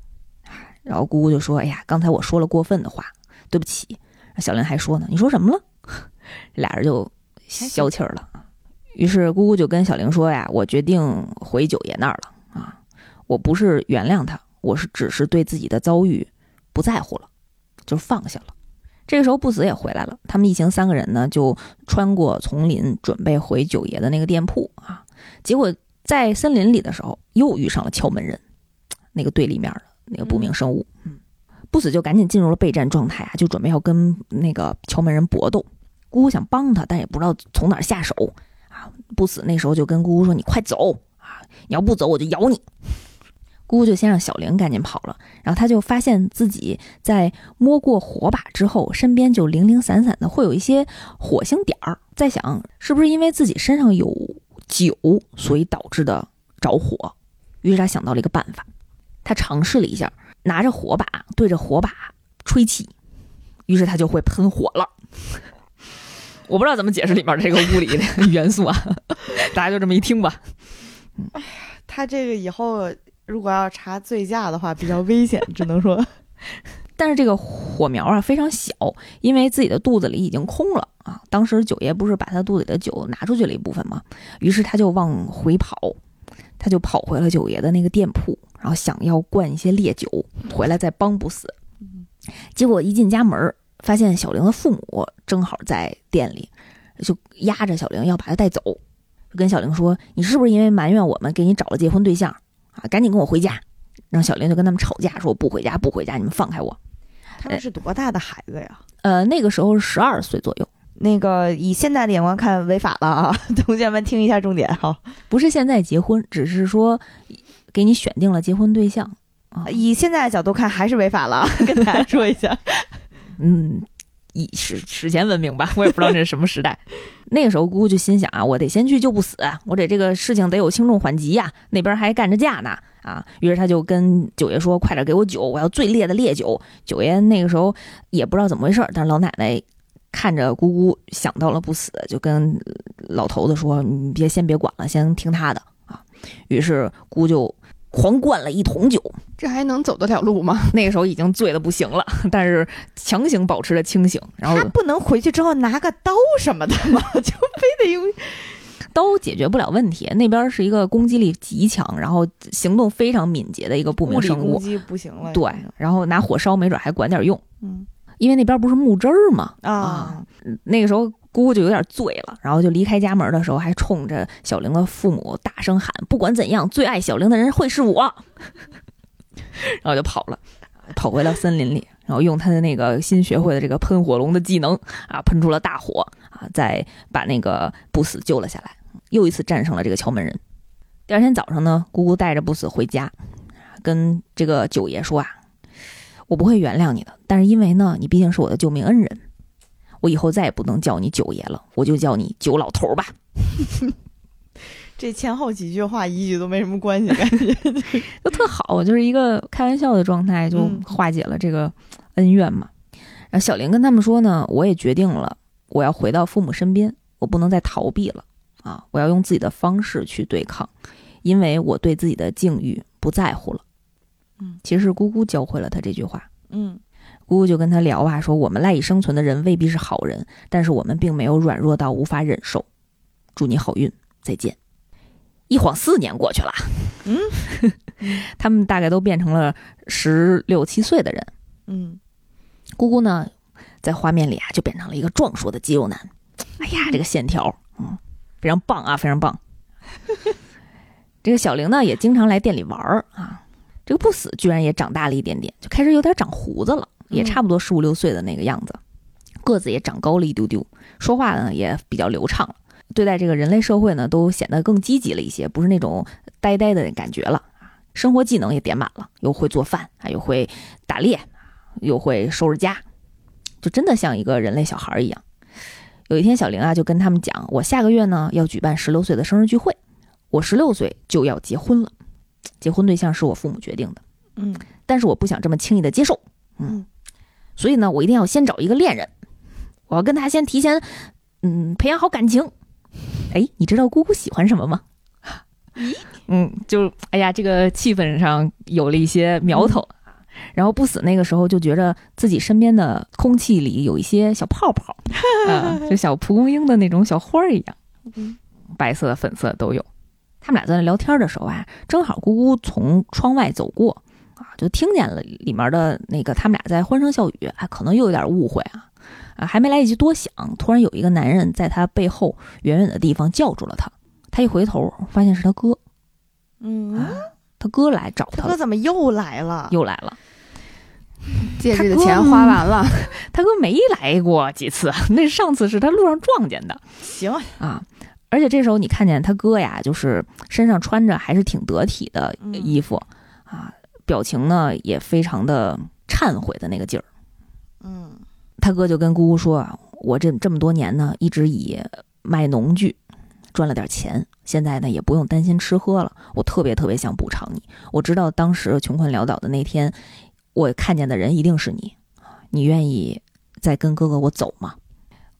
然后姑姑就说：“哎呀，刚才我说了过分的话，对不起。”小玲还说呢：“你说什么了？” 俩人就消气儿了。于是姑姑就跟小玲说：“呀，我决定回九爷那儿了啊！我不是原谅他，我是只是对自己的遭遇不在乎了，就放下了。”这个时候不死也回来了，他们一行三个人呢就穿过丛林，准备回九爷的那个店铺啊。结果在森林里的时候，又遇上了敲门人，那个对立面的那个不明生物。嗯，不死就赶紧进入了备战状态啊，就准备要跟那个敲门人搏斗。姑姑想帮他，但也不知道从哪儿下手啊。不死那时候就跟姑姑说：“你快走啊！你要不走，我就咬你。”姑姑就先让小玲赶紧跑了，然后他就发现自己在摸过火把之后，身边就零零散散的会有一些火星点儿，在想是不是因为自己身上有酒，所以导致的着火。于是他想到了一个办法，他尝试了一下，拿着火把对着火把吹气，于是她就会喷火了。我不知道怎么解释里面这个物理的 元素啊，大家就这么一听吧。哎呀，他这个以后如果要查醉驾的话，比较危险，只能说。但是这个火苗啊非常小，因为自己的肚子里已经空了啊。当时九爷不是把他肚子里的酒拿出去了一部分吗？于是他就往回跑，他就跑回了九爷的那个店铺，然后想要灌一些烈酒回来再帮不死。结果一进家门，发现小玲的父母正好在店里，就压着小玲要把她带走，跟小玲说：“你是不是因为埋怨我们给你找了结婚对象啊？赶紧跟我回家。”让小林就跟他们吵架，说：“我不回家，不回家，你们放开我。”他们是多大的孩子呀？呃，那个时候是十二岁左右。那个以现在的眼光看，违法了啊！同学们听一下重点哈，不是现在结婚，只是说给你选定了结婚对象啊。以现在的角度看，还是违法了，跟大家说一下。嗯，以史史前文明吧，我也不知道那是什么时代。那个时候姑姑就心想啊，我得先去救不死，我得这个事情得有轻重缓急呀，那边还干着架呢。啊，于是他就跟九爷说：“快点给我酒，我要最烈的烈酒。”九爷那个时候也不知道怎么回事，但是老奶奶看着姑姑想到了不死，就跟老头子说：“你别先别管了，先听他的啊。”于是姑就狂灌了一桶酒，这还能走得了路吗？那个时候已经醉得不行了，但是强行保持着清醒。然后他不能回去之后拿个刀什么的吗？就非得用。刀解决不了问题。那边是一个攻击力极强，然后行动非常敏捷的一个不明生物。攻击不行了。对，然后拿火烧，没准还管点用。嗯，因为那边不是木枝儿吗？啊，那个时候姑姑就有点醉了，然后就离开家门的时候，还冲着小玲的父母大声喊：“不管怎样，最爱小玲的人会是我。”然后就跑了，跑回了森林里，然后用他的那个新学会的这个喷火龙的技能啊，喷出了大火啊，再把那个不死救了下来。又一次战胜了这个敲门人。第二天早上呢，姑姑带着不死回家，跟这个九爷说啊：“我不会原谅你的，但是因为呢，你毕竟是我的救命恩人，我以后再也不能叫你九爷了，我就叫你九老头吧。”这前后几句话一句都没什么关系，感觉 就特好，就是一个开玩笑的状态，就化解了这个恩怨嘛。然后小玲跟他们说呢：“我也决定了，我要回到父母身边，我不能再逃避了。”啊！我要用自己的方式去对抗，因为我对自己的境遇不在乎了。嗯，其实姑姑教会了他这句话。嗯，姑姑就跟他聊啊，说我们赖以生存的人未必是好人，但是我们并没有软弱到无法忍受。祝你好运，再见。一晃四年过去了。嗯，他们大概都变成了十六七岁的人。嗯，姑姑呢，在画面里啊，就变成了一个壮硕的肌肉男。哎呀，这个线条，嗯。非常棒啊，非常棒！这个小玲呢，也经常来店里玩儿啊。这个不死居然也长大了一点点，就开始有点长胡子了，也差不多十五六岁的那个样子，个子也长高了一丢丢，说话呢也比较流畅了。对待这个人类社会呢，都显得更积极了一些，不是那种呆呆的感觉了生活技能也点满了，又会做饭，啊又会打猎，又会收拾家，就真的像一个人类小孩一样。有一天，小玲啊就跟他们讲：“我下个月呢要举办十六岁的生日聚会，我十六岁就要结婚了，结婚对象是我父母决定的，嗯，但是我不想这么轻易的接受，嗯，所以呢，我一定要先找一个恋人，我要跟他先提前，嗯，培养好感情。哎，你知道姑姑喜欢什么吗？咦，嗯，就哎呀，这个气氛上有了一些苗头。”然后不死那个时候就觉着自己身边的空气里有一些小泡泡，啊，就小蒲公英的那种小花儿一样，白色、粉色都有。他们俩在那聊天的时候啊，正好姑姑从窗外走过，啊，就听见了里面的那个他们俩在欢声笑语，哎，可能又有点误会啊，啊，还没来得及多想，突然有一个男人在他背后远远的地方叫住了他。他一回头，发现是他哥，嗯，他哥来找他，他哥怎么又来了？又来了。戒指的钱花完了，他哥没来过几次，那上次是他路上撞见的。行啊，而且这时候你看见他哥呀，就是身上穿着还是挺得体的衣服啊，表情呢也非常的忏悔的那个劲儿。嗯，他哥就跟姑姑说啊，我这这么多年呢，一直以卖农具赚了点钱，现在呢也不用担心吃喝了，我特别特别想补偿你。我知道当时穷困潦倒的那天。我看见的人一定是你，你愿意再跟哥哥我走吗？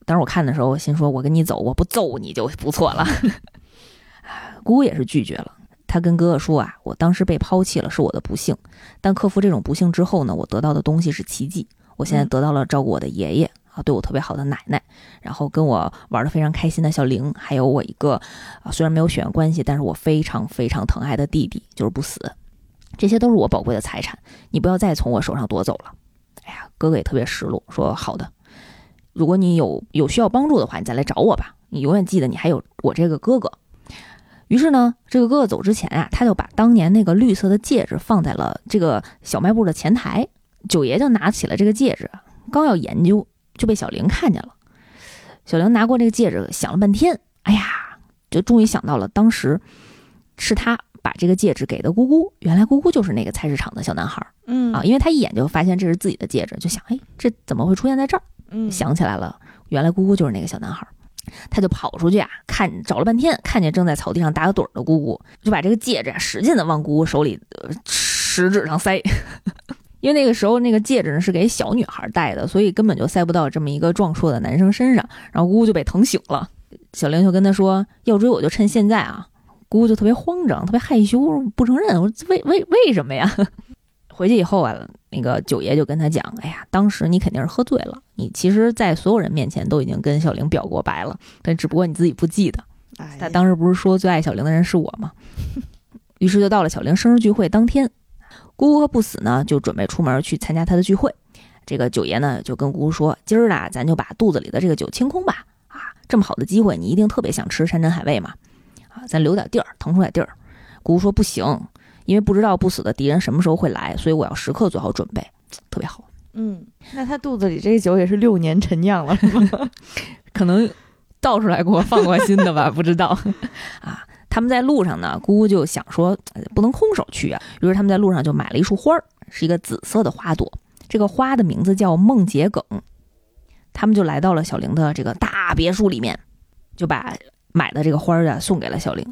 当时我看的时候，我心说我跟你走，我不揍你就不错了。姑姑也是拒绝了。他跟哥哥说啊，我当时被抛弃了是我的不幸，但克服这种不幸之后呢，我得到的东西是奇迹。我现在得到了照顾我的爷爷啊，对我特别好的奶奶，然后跟我玩的非常开心的小玲，还有我一个啊虽然没有血缘关系，但是我非常非常疼爱的弟弟，就是不死。这些都是我宝贵的财产，你不要再从我手上夺走了。哎呀，哥哥也特别失落，说好的，如果你有有需要帮助的话，你再来找我吧。你永远记得你还有我这个哥哥。于是呢，这个哥哥走之前啊，他就把当年那个绿色的戒指放在了这个小卖部的前台。九爷就拿起了这个戒指，刚要研究，就被小玲看见了。小玲拿过这个戒指，想了半天，哎呀，就终于想到了，当时是他把这个戒指给的姑姑。原来姑姑就是那个菜市场的小男孩，嗯啊，因为他一眼就发现这是自己的戒指，就想，哎，这怎么会出现在这儿？嗯，想起来了，原来姑姑就是那个小男孩。他就跑出去啊，看找了半天，看见正在草地上打个盹的姑姑，就把这个戒指使劲的往姑姑手里呃食指上塞，因为那个时候那个戒指呢是给小女孩戴的，所以根本就塞不到这么一个壮硕的男生身上。然后姑姑就被疼醒了，小玲就跟他说：“要追我就趁现在啊！”姑姑就特别慌张，特别害羞，不承认。我说：“为为为什么呀？”回去以后啊，那个九爷就跟他讲：“哎呀，当时你肯定是喝醉了，你其实，在所有人面前都已经跟小玲表过白了，但只不过你自己不记得。他当时不是说最爱小玲的人是我吗？于是就到了小玲生日聚会当天，姑姑和不死呢就准备出门去参加他的聚会。这个九爷呢就跟姑姑说：今儿啊，咱就把肚子里的这个酒清空吧。啊，这么好的机会，你一定特别想吃山珍海味嘛。啊，咱留点地儿，腾出点地儿。姑姑说不行。”因为不知道不死的敌人什么时候会来，所以我要时刻做好准备，特别好。嗯，那他肚子里这个酒也是六年陈酿了，是吗？可能倒出来过，放过新的吧，不知道。啊，他们在路上呢，姑姑就想说不能空手去啊，于是他们在路上就买了一束花儿，是一个紫色的花朵，这个花的名字叫梦桔梗。他们就来到了小玲的这个大别墅里面，就把买的这个花儿啊送给了小玲。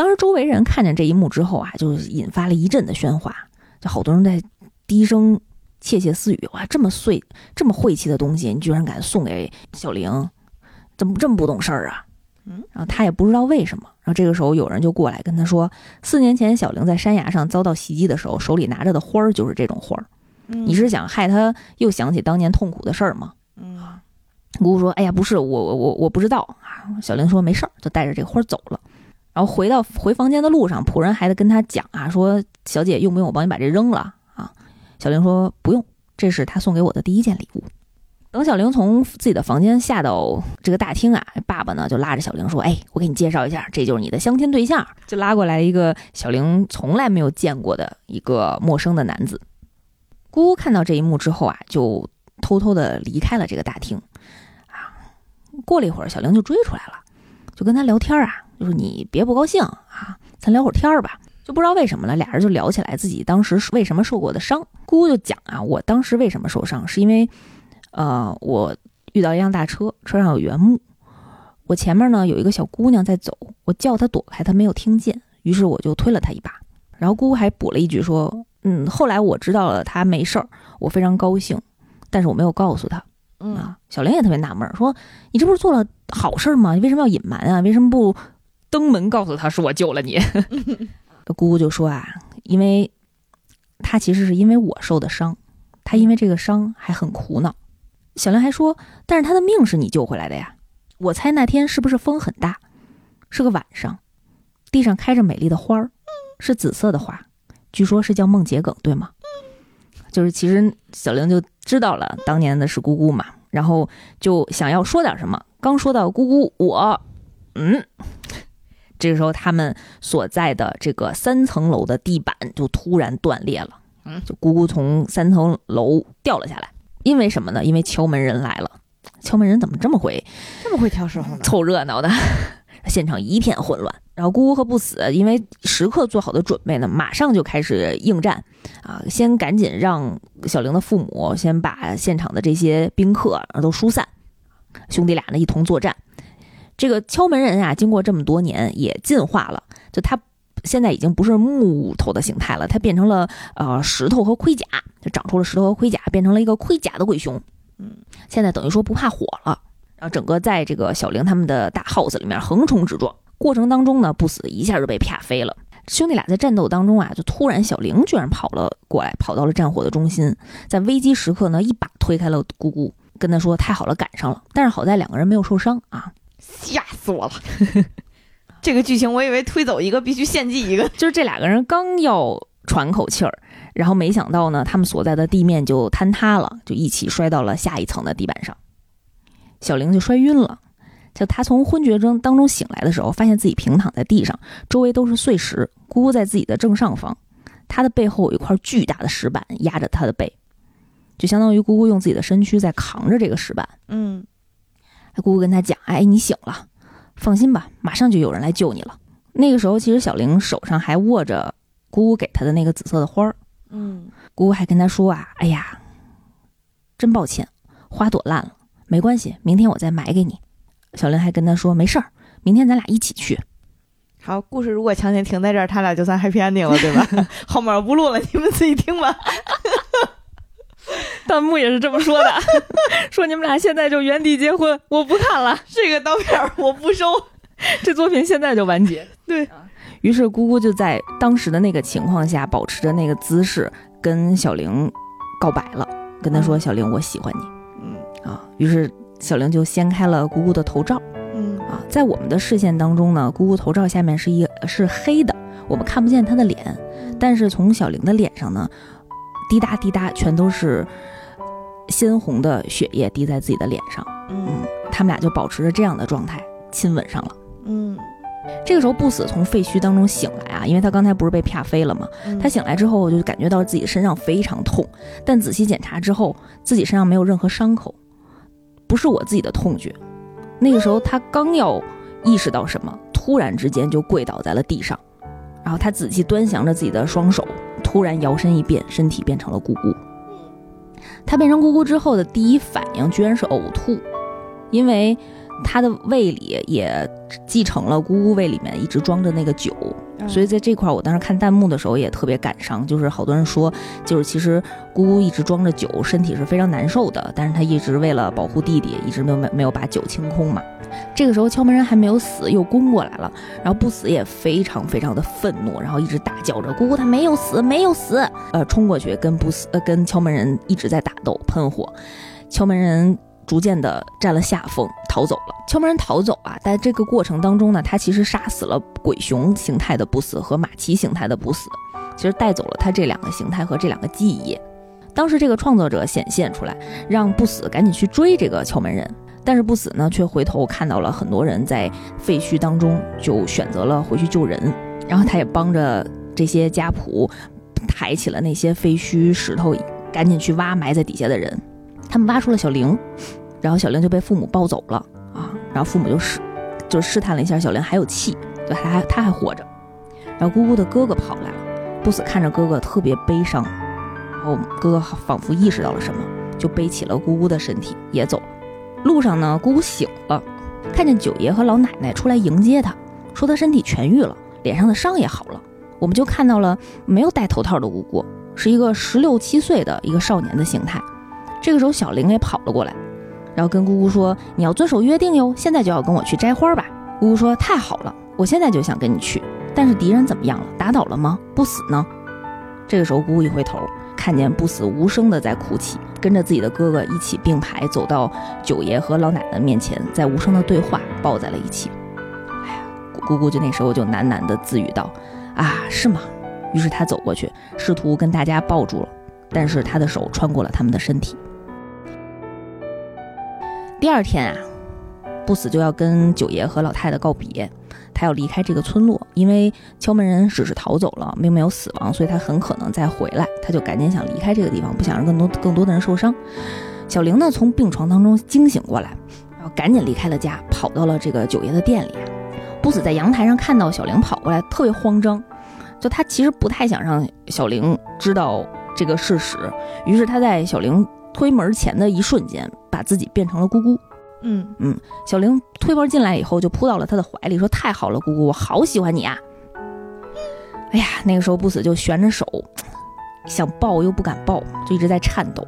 当时周围人看见这一幕之后啊，就引发了一阵的喧哗，就好多人在低声窃窃私语：“哇，这么碎、这么晦气的东西，你居然敢送给小玲，怎么这么不懂事儿啊？”嗯，然后他也不知道为什么。然后这个时候有人就过来跟他说：“四年前小玲在山崖上遭到袭击的时候，手里拿着的花儿就是这种花儿。你是想害她又想起当年痛苦的事儿吗？”嗯，姑姑说：“哎呀，不是我，我我我不知道啊。”小玲说：“没事儿，就带着这个花走了。”然后回到回房间的路上，仆人还得跟他讲啊，说小姐用不用我帮你把这扔了啊？小玲说不用，这是他送给我的第一件礼物。等小玲从自己的房间下到这个大厅啊，爸爸呢就拉着小玲说：“哎，我给你介绍一下，这就是你的相亲对象。”就拉过来一个小玲从来没有见过的一个陌生的男子。姑姑看到这一幕之后啊，就偷偷的离开了这个大厅。啊，过了一会儿，小玲就追出来了，就跟他聊天啊。就是你别不高兴啊，咱聊会儿天儿吧。就不知道为什么了，俩人就聊起来自己当时为什么受过的伤。姑姑就讲啊，我当时为什么受伤，是因为，呃，我遇到一辆大车，车上有原木，我前面呢有一个小姑娘在走，我叫她躲开，她没有听见，于是我就推了她一把。然后姑姑还补了一句说，嗯，后来我知道了她没事儿，我非常高兴，但是我没有告诉她。嗯，小玲也特别纳闷，说你这不是做了好事吗？你为什么要隐瞒啊？为什么不？登门告诉他是我救了你，姑姑就说啊，因为他其实是因为我受的伤，他因为这个伤还很苦恼。小玲还说，但是他的命是你救回来的呀。我猜那天是不是风很大，是个晚上，地上开着美丽的花儿，是紫色的花，据说是叫梦桔梗，对吗？就是其实小玲就知道了当年的是姑姑嘛，然后就想要说点什么，刚说到姑姑，我，嗯。这个时候，他们所在的这个三层楼的地板就突然断裂了，嗯，就咕咕从三层楼掉了下来。因为什么呢？因为敲门人来了。敲门人怎么这么会，这么会挑时候呢？凑热闹的，现场一片混乱。然后姑姑和不死因为时刻做好的准备呢，马上就开始应战，啊，先赶紧让小玲的父母先把现场的这些宾客都疏散，兄弟俩呢一同作战。这个敲门人啊，经过这么多年也进化了，就他现在已经不是木头的形态了，他变成了呃石头和盔甲，就长出了石头和盔甲，变成了一个盔甲的鬼熊。嗯，现在等于说不怕火了，然后整个在这个小玲他们的大 house 里面横冲直撞，过程当中呢，不死一下就被啪飞了。兄弟俩在战斗当中啊，就突然小玲居然跑了过来，跑到了战火的中心，在危机时刻呢，一把推开了姑姑，跟他说：“太好了，赶上了。”但是好在两个人没有受伤啊，吓死我了！这个剧情我以为推走一个必须献祭一个，就是这两个人刚要喘口气儿，然后没想到呢，他们所在的地面就坍塌了，就一起摔到了下一层的地板上，小玲就摔晕了。就她从昏厥中当中醒来的时候，发现自己平躺在地上，周围都是碎石。姑姑在自己的正上方，她的背后有一块巨大的石板压着她的背，就相当于姑姑用自己的身躯在扛着这个石板。嗯，姑姑跟他讲：“哎，你醒了，放心吧，马上就有人来救你了。”那个时候，其实小玲手上还握着姑姑给她的那个紫色的花儿。嗯，姑姑还跟他说：“啊，哎呀，真抱歉，花朵烂了，没关系，明天我再买给你。”小玲还跟他说：“没事儿，明天咱俩一起去。”好，故事如果强行停在这儿，他俩就算 happy ending 了，对吧？后面不录了，你们自己听吧。弹幕也是这么说的，说你们俩现在就原地结婚，我不看了，这个刀片我不收，这作品现在就完结。对于是，姑姑就在当时的那个情况下，保持着那个姿势，跟小玲告白了，跟他说：“小玲，我喜欢你。”嗯啊，于是。小玲就掀开了姑姑的头罩，嗯啊，在我们的视线当中呢，姑姑头罩下面是一是黑的，我们看不见她的脸，但是从小玲的脸上呢，滴答滴答全都是鲜红的血液滴在自己的脸上，嗯，他们俩就保持着这样的状态亲吻上了，嗯，这个时候不死从废墟当中醒来啊，因为他刚才不是被啪飞了吗？他醒来之后我就感觉到自己身上非常痛，但仔细检查之后，自己身上没有任何伤口。不是我自己的痛觉，那个时候他刚要意识到什么，突然之间就跪倒在了地上，然后他仔细端详着自己的双手，突然摇身一变，身体变成了姑姑。他变成姑姑之后的第一反应居然是呕吐，因为他的胃里也继承了姑姑胃里面一直装着那个酒。所以在这块，我当时看弹幕的时候也特别感伤，就是好多人说，就是其实姑姑一直装着酒，身体是非常难受的，但是他一直为了保护弟弟，一直没有没没有把酒清空嘛。这个时候敲门人还没有死，又攻过来了，然后不死也非常非常的愤怒，然后一直大叫着姑姑她没有死，没有死，呃，冲过去跟不死呃跟敲门人一直在打斗喷火，敲门人。逐渐的占了下风，逃走了。敲门人逃走啊，在这个过程当中呢，他其实杀死了鬼熊形态的不死和马奇形态的不死，其实带走了他这两个形态和这两个记忆。当时这个创作者显现出来，让不死赶紧去追这个敲门人，但是不死呢，却回头看到了很多人在废墟当中，就选择了回去救人。然后他也帮着这些家仆抬起了那些废墟石头，赶紧去挖埋在底下的人。他们挖出了小玲。然后小玲就被父母抱走了啊，然后父母就试，就试探了一下小玲还有气，就他还他还活着。然后姑姑的哥哥跑来了，不死看着哥哥特别悲伤，然后哥哥仿佛意识到了什么，就背起了姑姑的身体也走了。路上呢，姑姑醒了，看见九爷和老奶奶出来迎接她，说她身体痊愈了，脸上的伤也好了。我们就看到了没有戴头套的姑姑，是一个十六七岁的一个少年的形态。这个时候小玲也跑了过来。然后跟姑姑说：“你要遵守约定哟，现在就要跟我去摘花吧。”姑姑说：“太好了，我现在就想跟你去。但是敌人怎么样了？打倒了吗？不死呢？”这个时候，姑姑一回头，看见不死无声的在哭泣，跟着自己的哥哥一起并排走到九爷和老奶奶面前，在无声的对话，抱在了一起。哎呀，姑姑就那时候就喃喃的自语道：“啊，是吗？”于是他走过去，试图跟大家抱住了，但是他的手穿过了他们的身体。第二天啊，不死就要跟九爷和老太太告别，他要离开这个村落，因为敲门人只是逃走了，并没有死亡，所以他很可能再回来。他就赶紧想离开这个地方，不想让更多更多的人受伤。小玲呢，从病床当中惊醒过来，然后赶紧离开了家，跑到了这个九爷的店里。不死在阳台上看到小玲跑过来，特别慌张，就他其实不太想让小玲知道这个事实，于是他在小玲。推门前的一瞬间，把自己变成了姑姑。嗯嗯，小玲推门进来以后，就扑到了他的怀里，说：“太好了，姑姑，我好喜欢你啊！”哎呀，那个时候不死就悬着手，想抱又不敢抱，就一直在颤抖。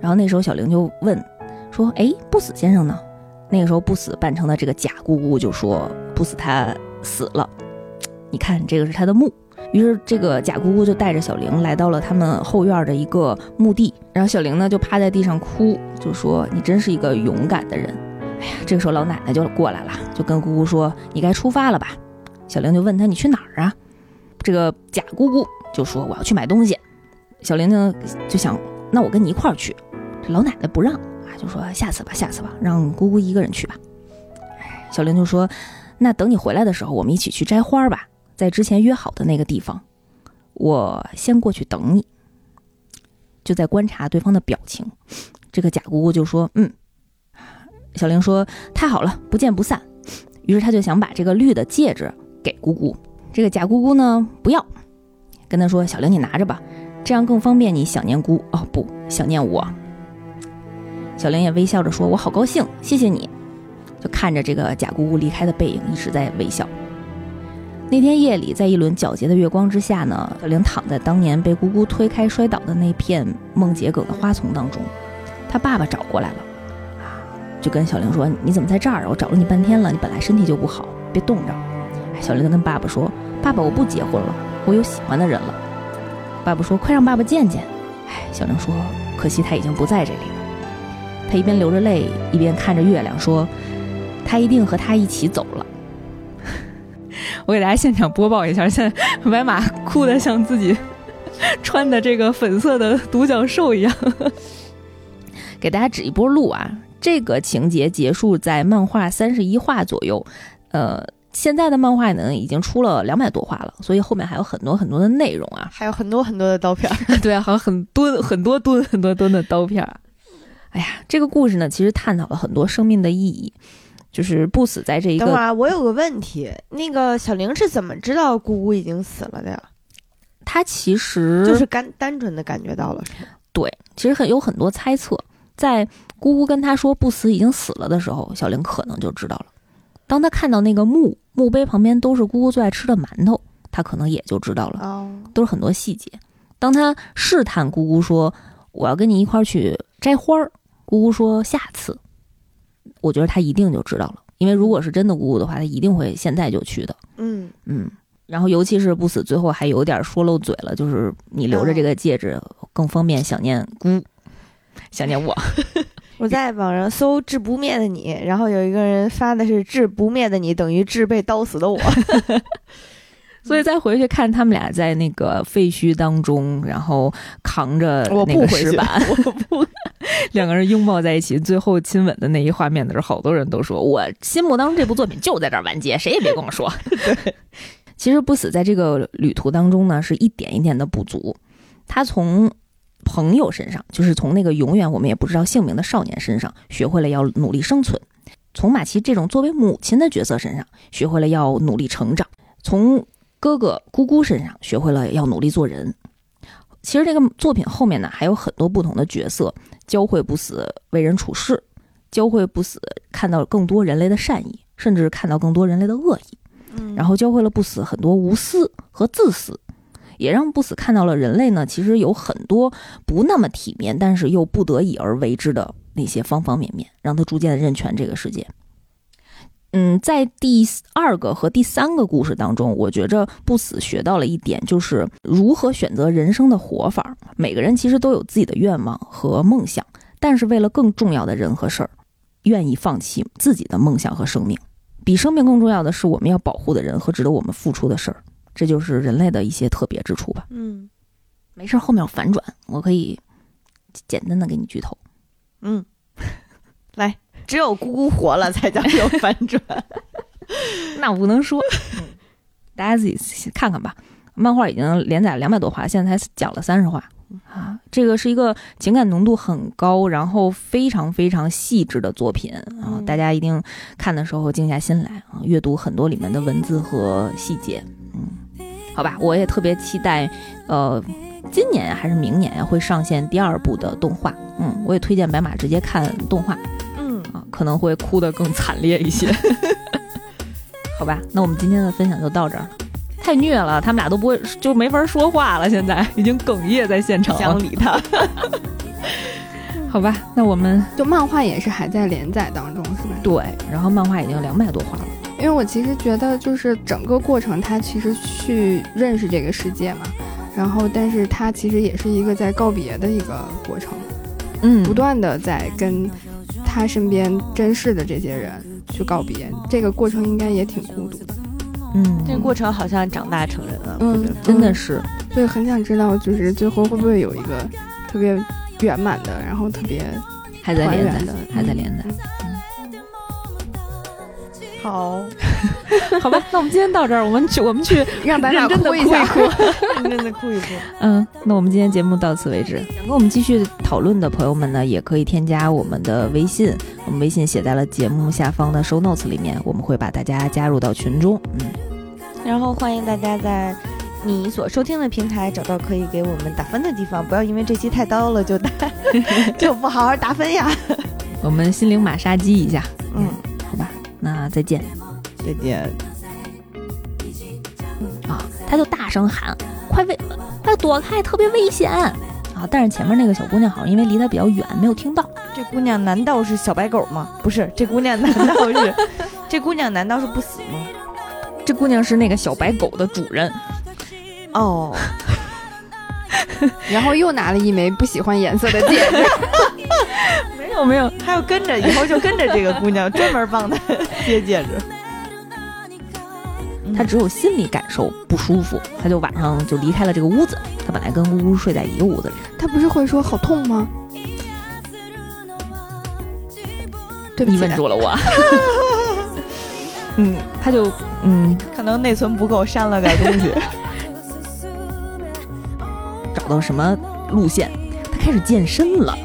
然后那时候小玲就问说：“哎，不死先生呢？”那个时候，不死扮成的这个假姑姑就说：“不死他死了，你看这个是他的墓。”于是这个假姑姑就带着小玲来到了他们后院的一个墓地，然后小玲呢就趴在地上哭，就说：“你真是一个勇敢的人。”哎呀，这个时候老奶奶就过来了，就跟姑姑说：“你该出发了吧？”小玲就问他：“你去哪儿啊？”这个假姑姑就说：“我要去买东西。”小玲呢就想：“那我跟你一块儿去。”这老奶奶不让啊，就说：“下次吧，下次吧，让姑姑一个人去吧。”小玲就说：“那等你回来的时候，我们一起去摘花吧。”在之前约好的那个地方，我先过去等你。就在观察对方的表情，这个假姑姑就说：“嗯。”小玲说：“太好了，不见不散。”于是他就想把这个绿的戒指给姑姑。这个假姑姑呢，不要，跟他说：“小玲，你拿着吧，这样更方便你想念姑哦，不想念我。”小玲也微笑着说：“我好高兴，谢谢你。”就看着这个假姑姑离开的背影，一直在微笑。那天夜里，在一轮皎洁的月光之下呢，小玲躺在当年被姑姑推开摔倒的那片梦桔梗的花丛当中。她爸爸找过来了，啊，就跟小玲说：“你怎么在这儿啊？我找了你半天了，你本来身体就不好，别冻着。”小玲就跟爸爸说：“爸爸，我不结婚了，我有喜欢的人了。”爸爸说：“快让爸爸见见。”哎，小玲说：“可惜他已经不在这里了。”他一边流着泪，一边看着月亮说：“他一定和他一起走了。”我给大家现场播报一下，现在白马哭得像自己穿的这个粉色的独角兽一样，给大家指一波路啊！这个情节结束在漫画三十一话左右，呃，现在的漫画呢已经出了两百多话了，所以后面还有很多很多的内容啊，还有很多很多的刀片，对啊，还有很多很多吨很多吨的刀片。哎呀，这个故事呢，其实探讨了很多生命的意义。就是不死在这一个。等会儿，我有个问题，那个小玲是怎么知道姑姑已经死了的呀？她其实就是干单纯的感觉到了，是吗？对，其实很有很多猜测。在姑姑跟她说不死已经死了的时候，小玲可能就知道了。当她看到那个墓墓碑旁边都是姑姑最爱吃的馒头，她可能也就知道了。哦，都是很多细节。当她试探姑姑说：“我要跟你一块儿去摘花儿。”姑姑说：“下次。”我觉得他一定就知道了，因为如果是真的姑姑的话，他一定会现在就去的。嗯嗯，然后尤其是不死，最后还有点说漏嘴了，就是你留着这个戒指更方便想念姑，想念我。我在网上搜“治不灭的你”，然后有一个人发的是“治不灭的你等于治被刀死的我”。所以再回去看他们俩在那个废墟当中，然后扛着那个石板，我不，两个人拥抱在一起，最后亲吻的那一画面的时候，好多人都说我心目当中这部作品就在这儿完结，谁也别跟我说。对，其实不死在这个旅途当中呢，是一点一点的补足。他从朋友身上，就是从那个永远我们也不知道姓名的少年身上，学会了要努力生存；从马奇这种作为母亲的角色身上，学会了要努力成长；从哥哥姑姑身上学会了要努力做人。其实这个作品后面呢还有很多不同的角色，教会不死为人处事，教会不死看到更多人类的善意，甚至看到更多人类的恶意。嗯，然后教会了不死很多无私和自私，也让不死看到了人类呢其实有很多不那么体面，但是又不得已而为之的那些方方面面，让他逐渐的认全这个世界。嗯，在第二个和第三个故事当中，我觉着不死学到了一点，就是如何选择人生的活法。每个人其实都有自己的愿望和梦想，但是为了更重要的人和事儿，愿意放弃自己的梦想和生命。比生命更重要的是我们要保护的人和值得我们付出的事儿。这就是人类的一些特别之处吧。嗯，没事，后面有反转，我可以简单的给你剧透。嗯，来。只有姑姑活了才叫有反转，那我不能说，大家自己看看吧。漫画已经连载两百多话，现在才讲了三十话啊！这个是一个情感浓度很高，然后非常非常细致的作品啊！大家一定看的时候静下心来啊，阅读很多里面的文字和细节。嗯，好吧，我也特别期待，呃，今年还是明年呀会上线第二部的动画。嗯，我也推荐白马直接看动画。可能会哭得更惨烈一些，好吧，那我们今天的分享就到这儿了。太虐了，他们俩都不会，就没法说话了，现在已经哽咽在现场。想理他。好吧，那我们就漫画也是还在连载当中，是吧？对，然后漫画已经两百多话了。因为我其实觉得，就是整个过程，他其实去认识这个世界嘛，然后，但是他其实也是一个在告别的一个过程，嗯，不断的在跟他身边珍视的这些人去告别，这个过程应该也挺孤独的。嗯，这个过程好像长大成人了，嗯，真的是，所以很想知道，就是最后会不会有一个特别圆满的，然后特别还在连载的，还在连载。好，好吧，那我们今天到这儿，我们去，我们去 让白马哭一下，认真的哭一哭。嗯，那我们今天节目到此为止。想跟我们继续讨论的朋友们呢，也可以添加我们的微信，我们微信写在了节目下方的 show notes 里面，我们会把大家加入到群中。嗯，然后欢迎大家在你所收听的平台找到可以给我们打分的地方，不要因为这期太刀了就打，就不好好打分呀。我们心灵马杀鸡一下，嗯。好吧那再见，再见。啊，他就大声喊：“快危，快躲开，特别危险！”啊，但是前面那个小姑娘好像因为离他比较远，没有听到。这姑娘难道是小白狗吗？不是，这姑娘难道是？这姑娘难道是不死吗？这姑娘是那个小白狗的主人。哦。然后又拿了一枚不喜欢颜色的戒指。没有没有，还要跟着，以后就跟着这个姑娘，专门帮她接戒指。他只有心理感受不舒服，他就晚上就离开了这个屋子。他本来跟姑姑睡在一个屋子里，他不是会说好痛吗？对不起，你问住了我。嗯，他就嗯，可能内存不够，删了点东西。找到什么路线？他开始健身了。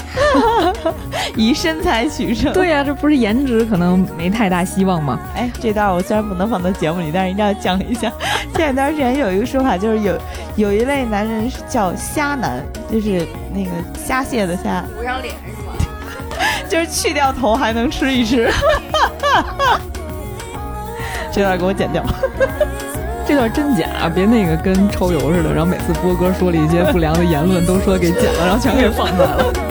以身材取胜，对呀，这不是颜值可能没太大希望吗？哎，这段我虽然不能放到节目里，但是一定要讲一下。前段时间有一个说法，就是有有一类男人是叫虾男，就是那个虾蟹的虾，不上脸是吗？就是去掉头还能吃一吃。这段给我剪掉，这段真假？别那个跟抽油似的，然后每次波哥说了一些不良的言论，都说给剪了，然后全给放出来了。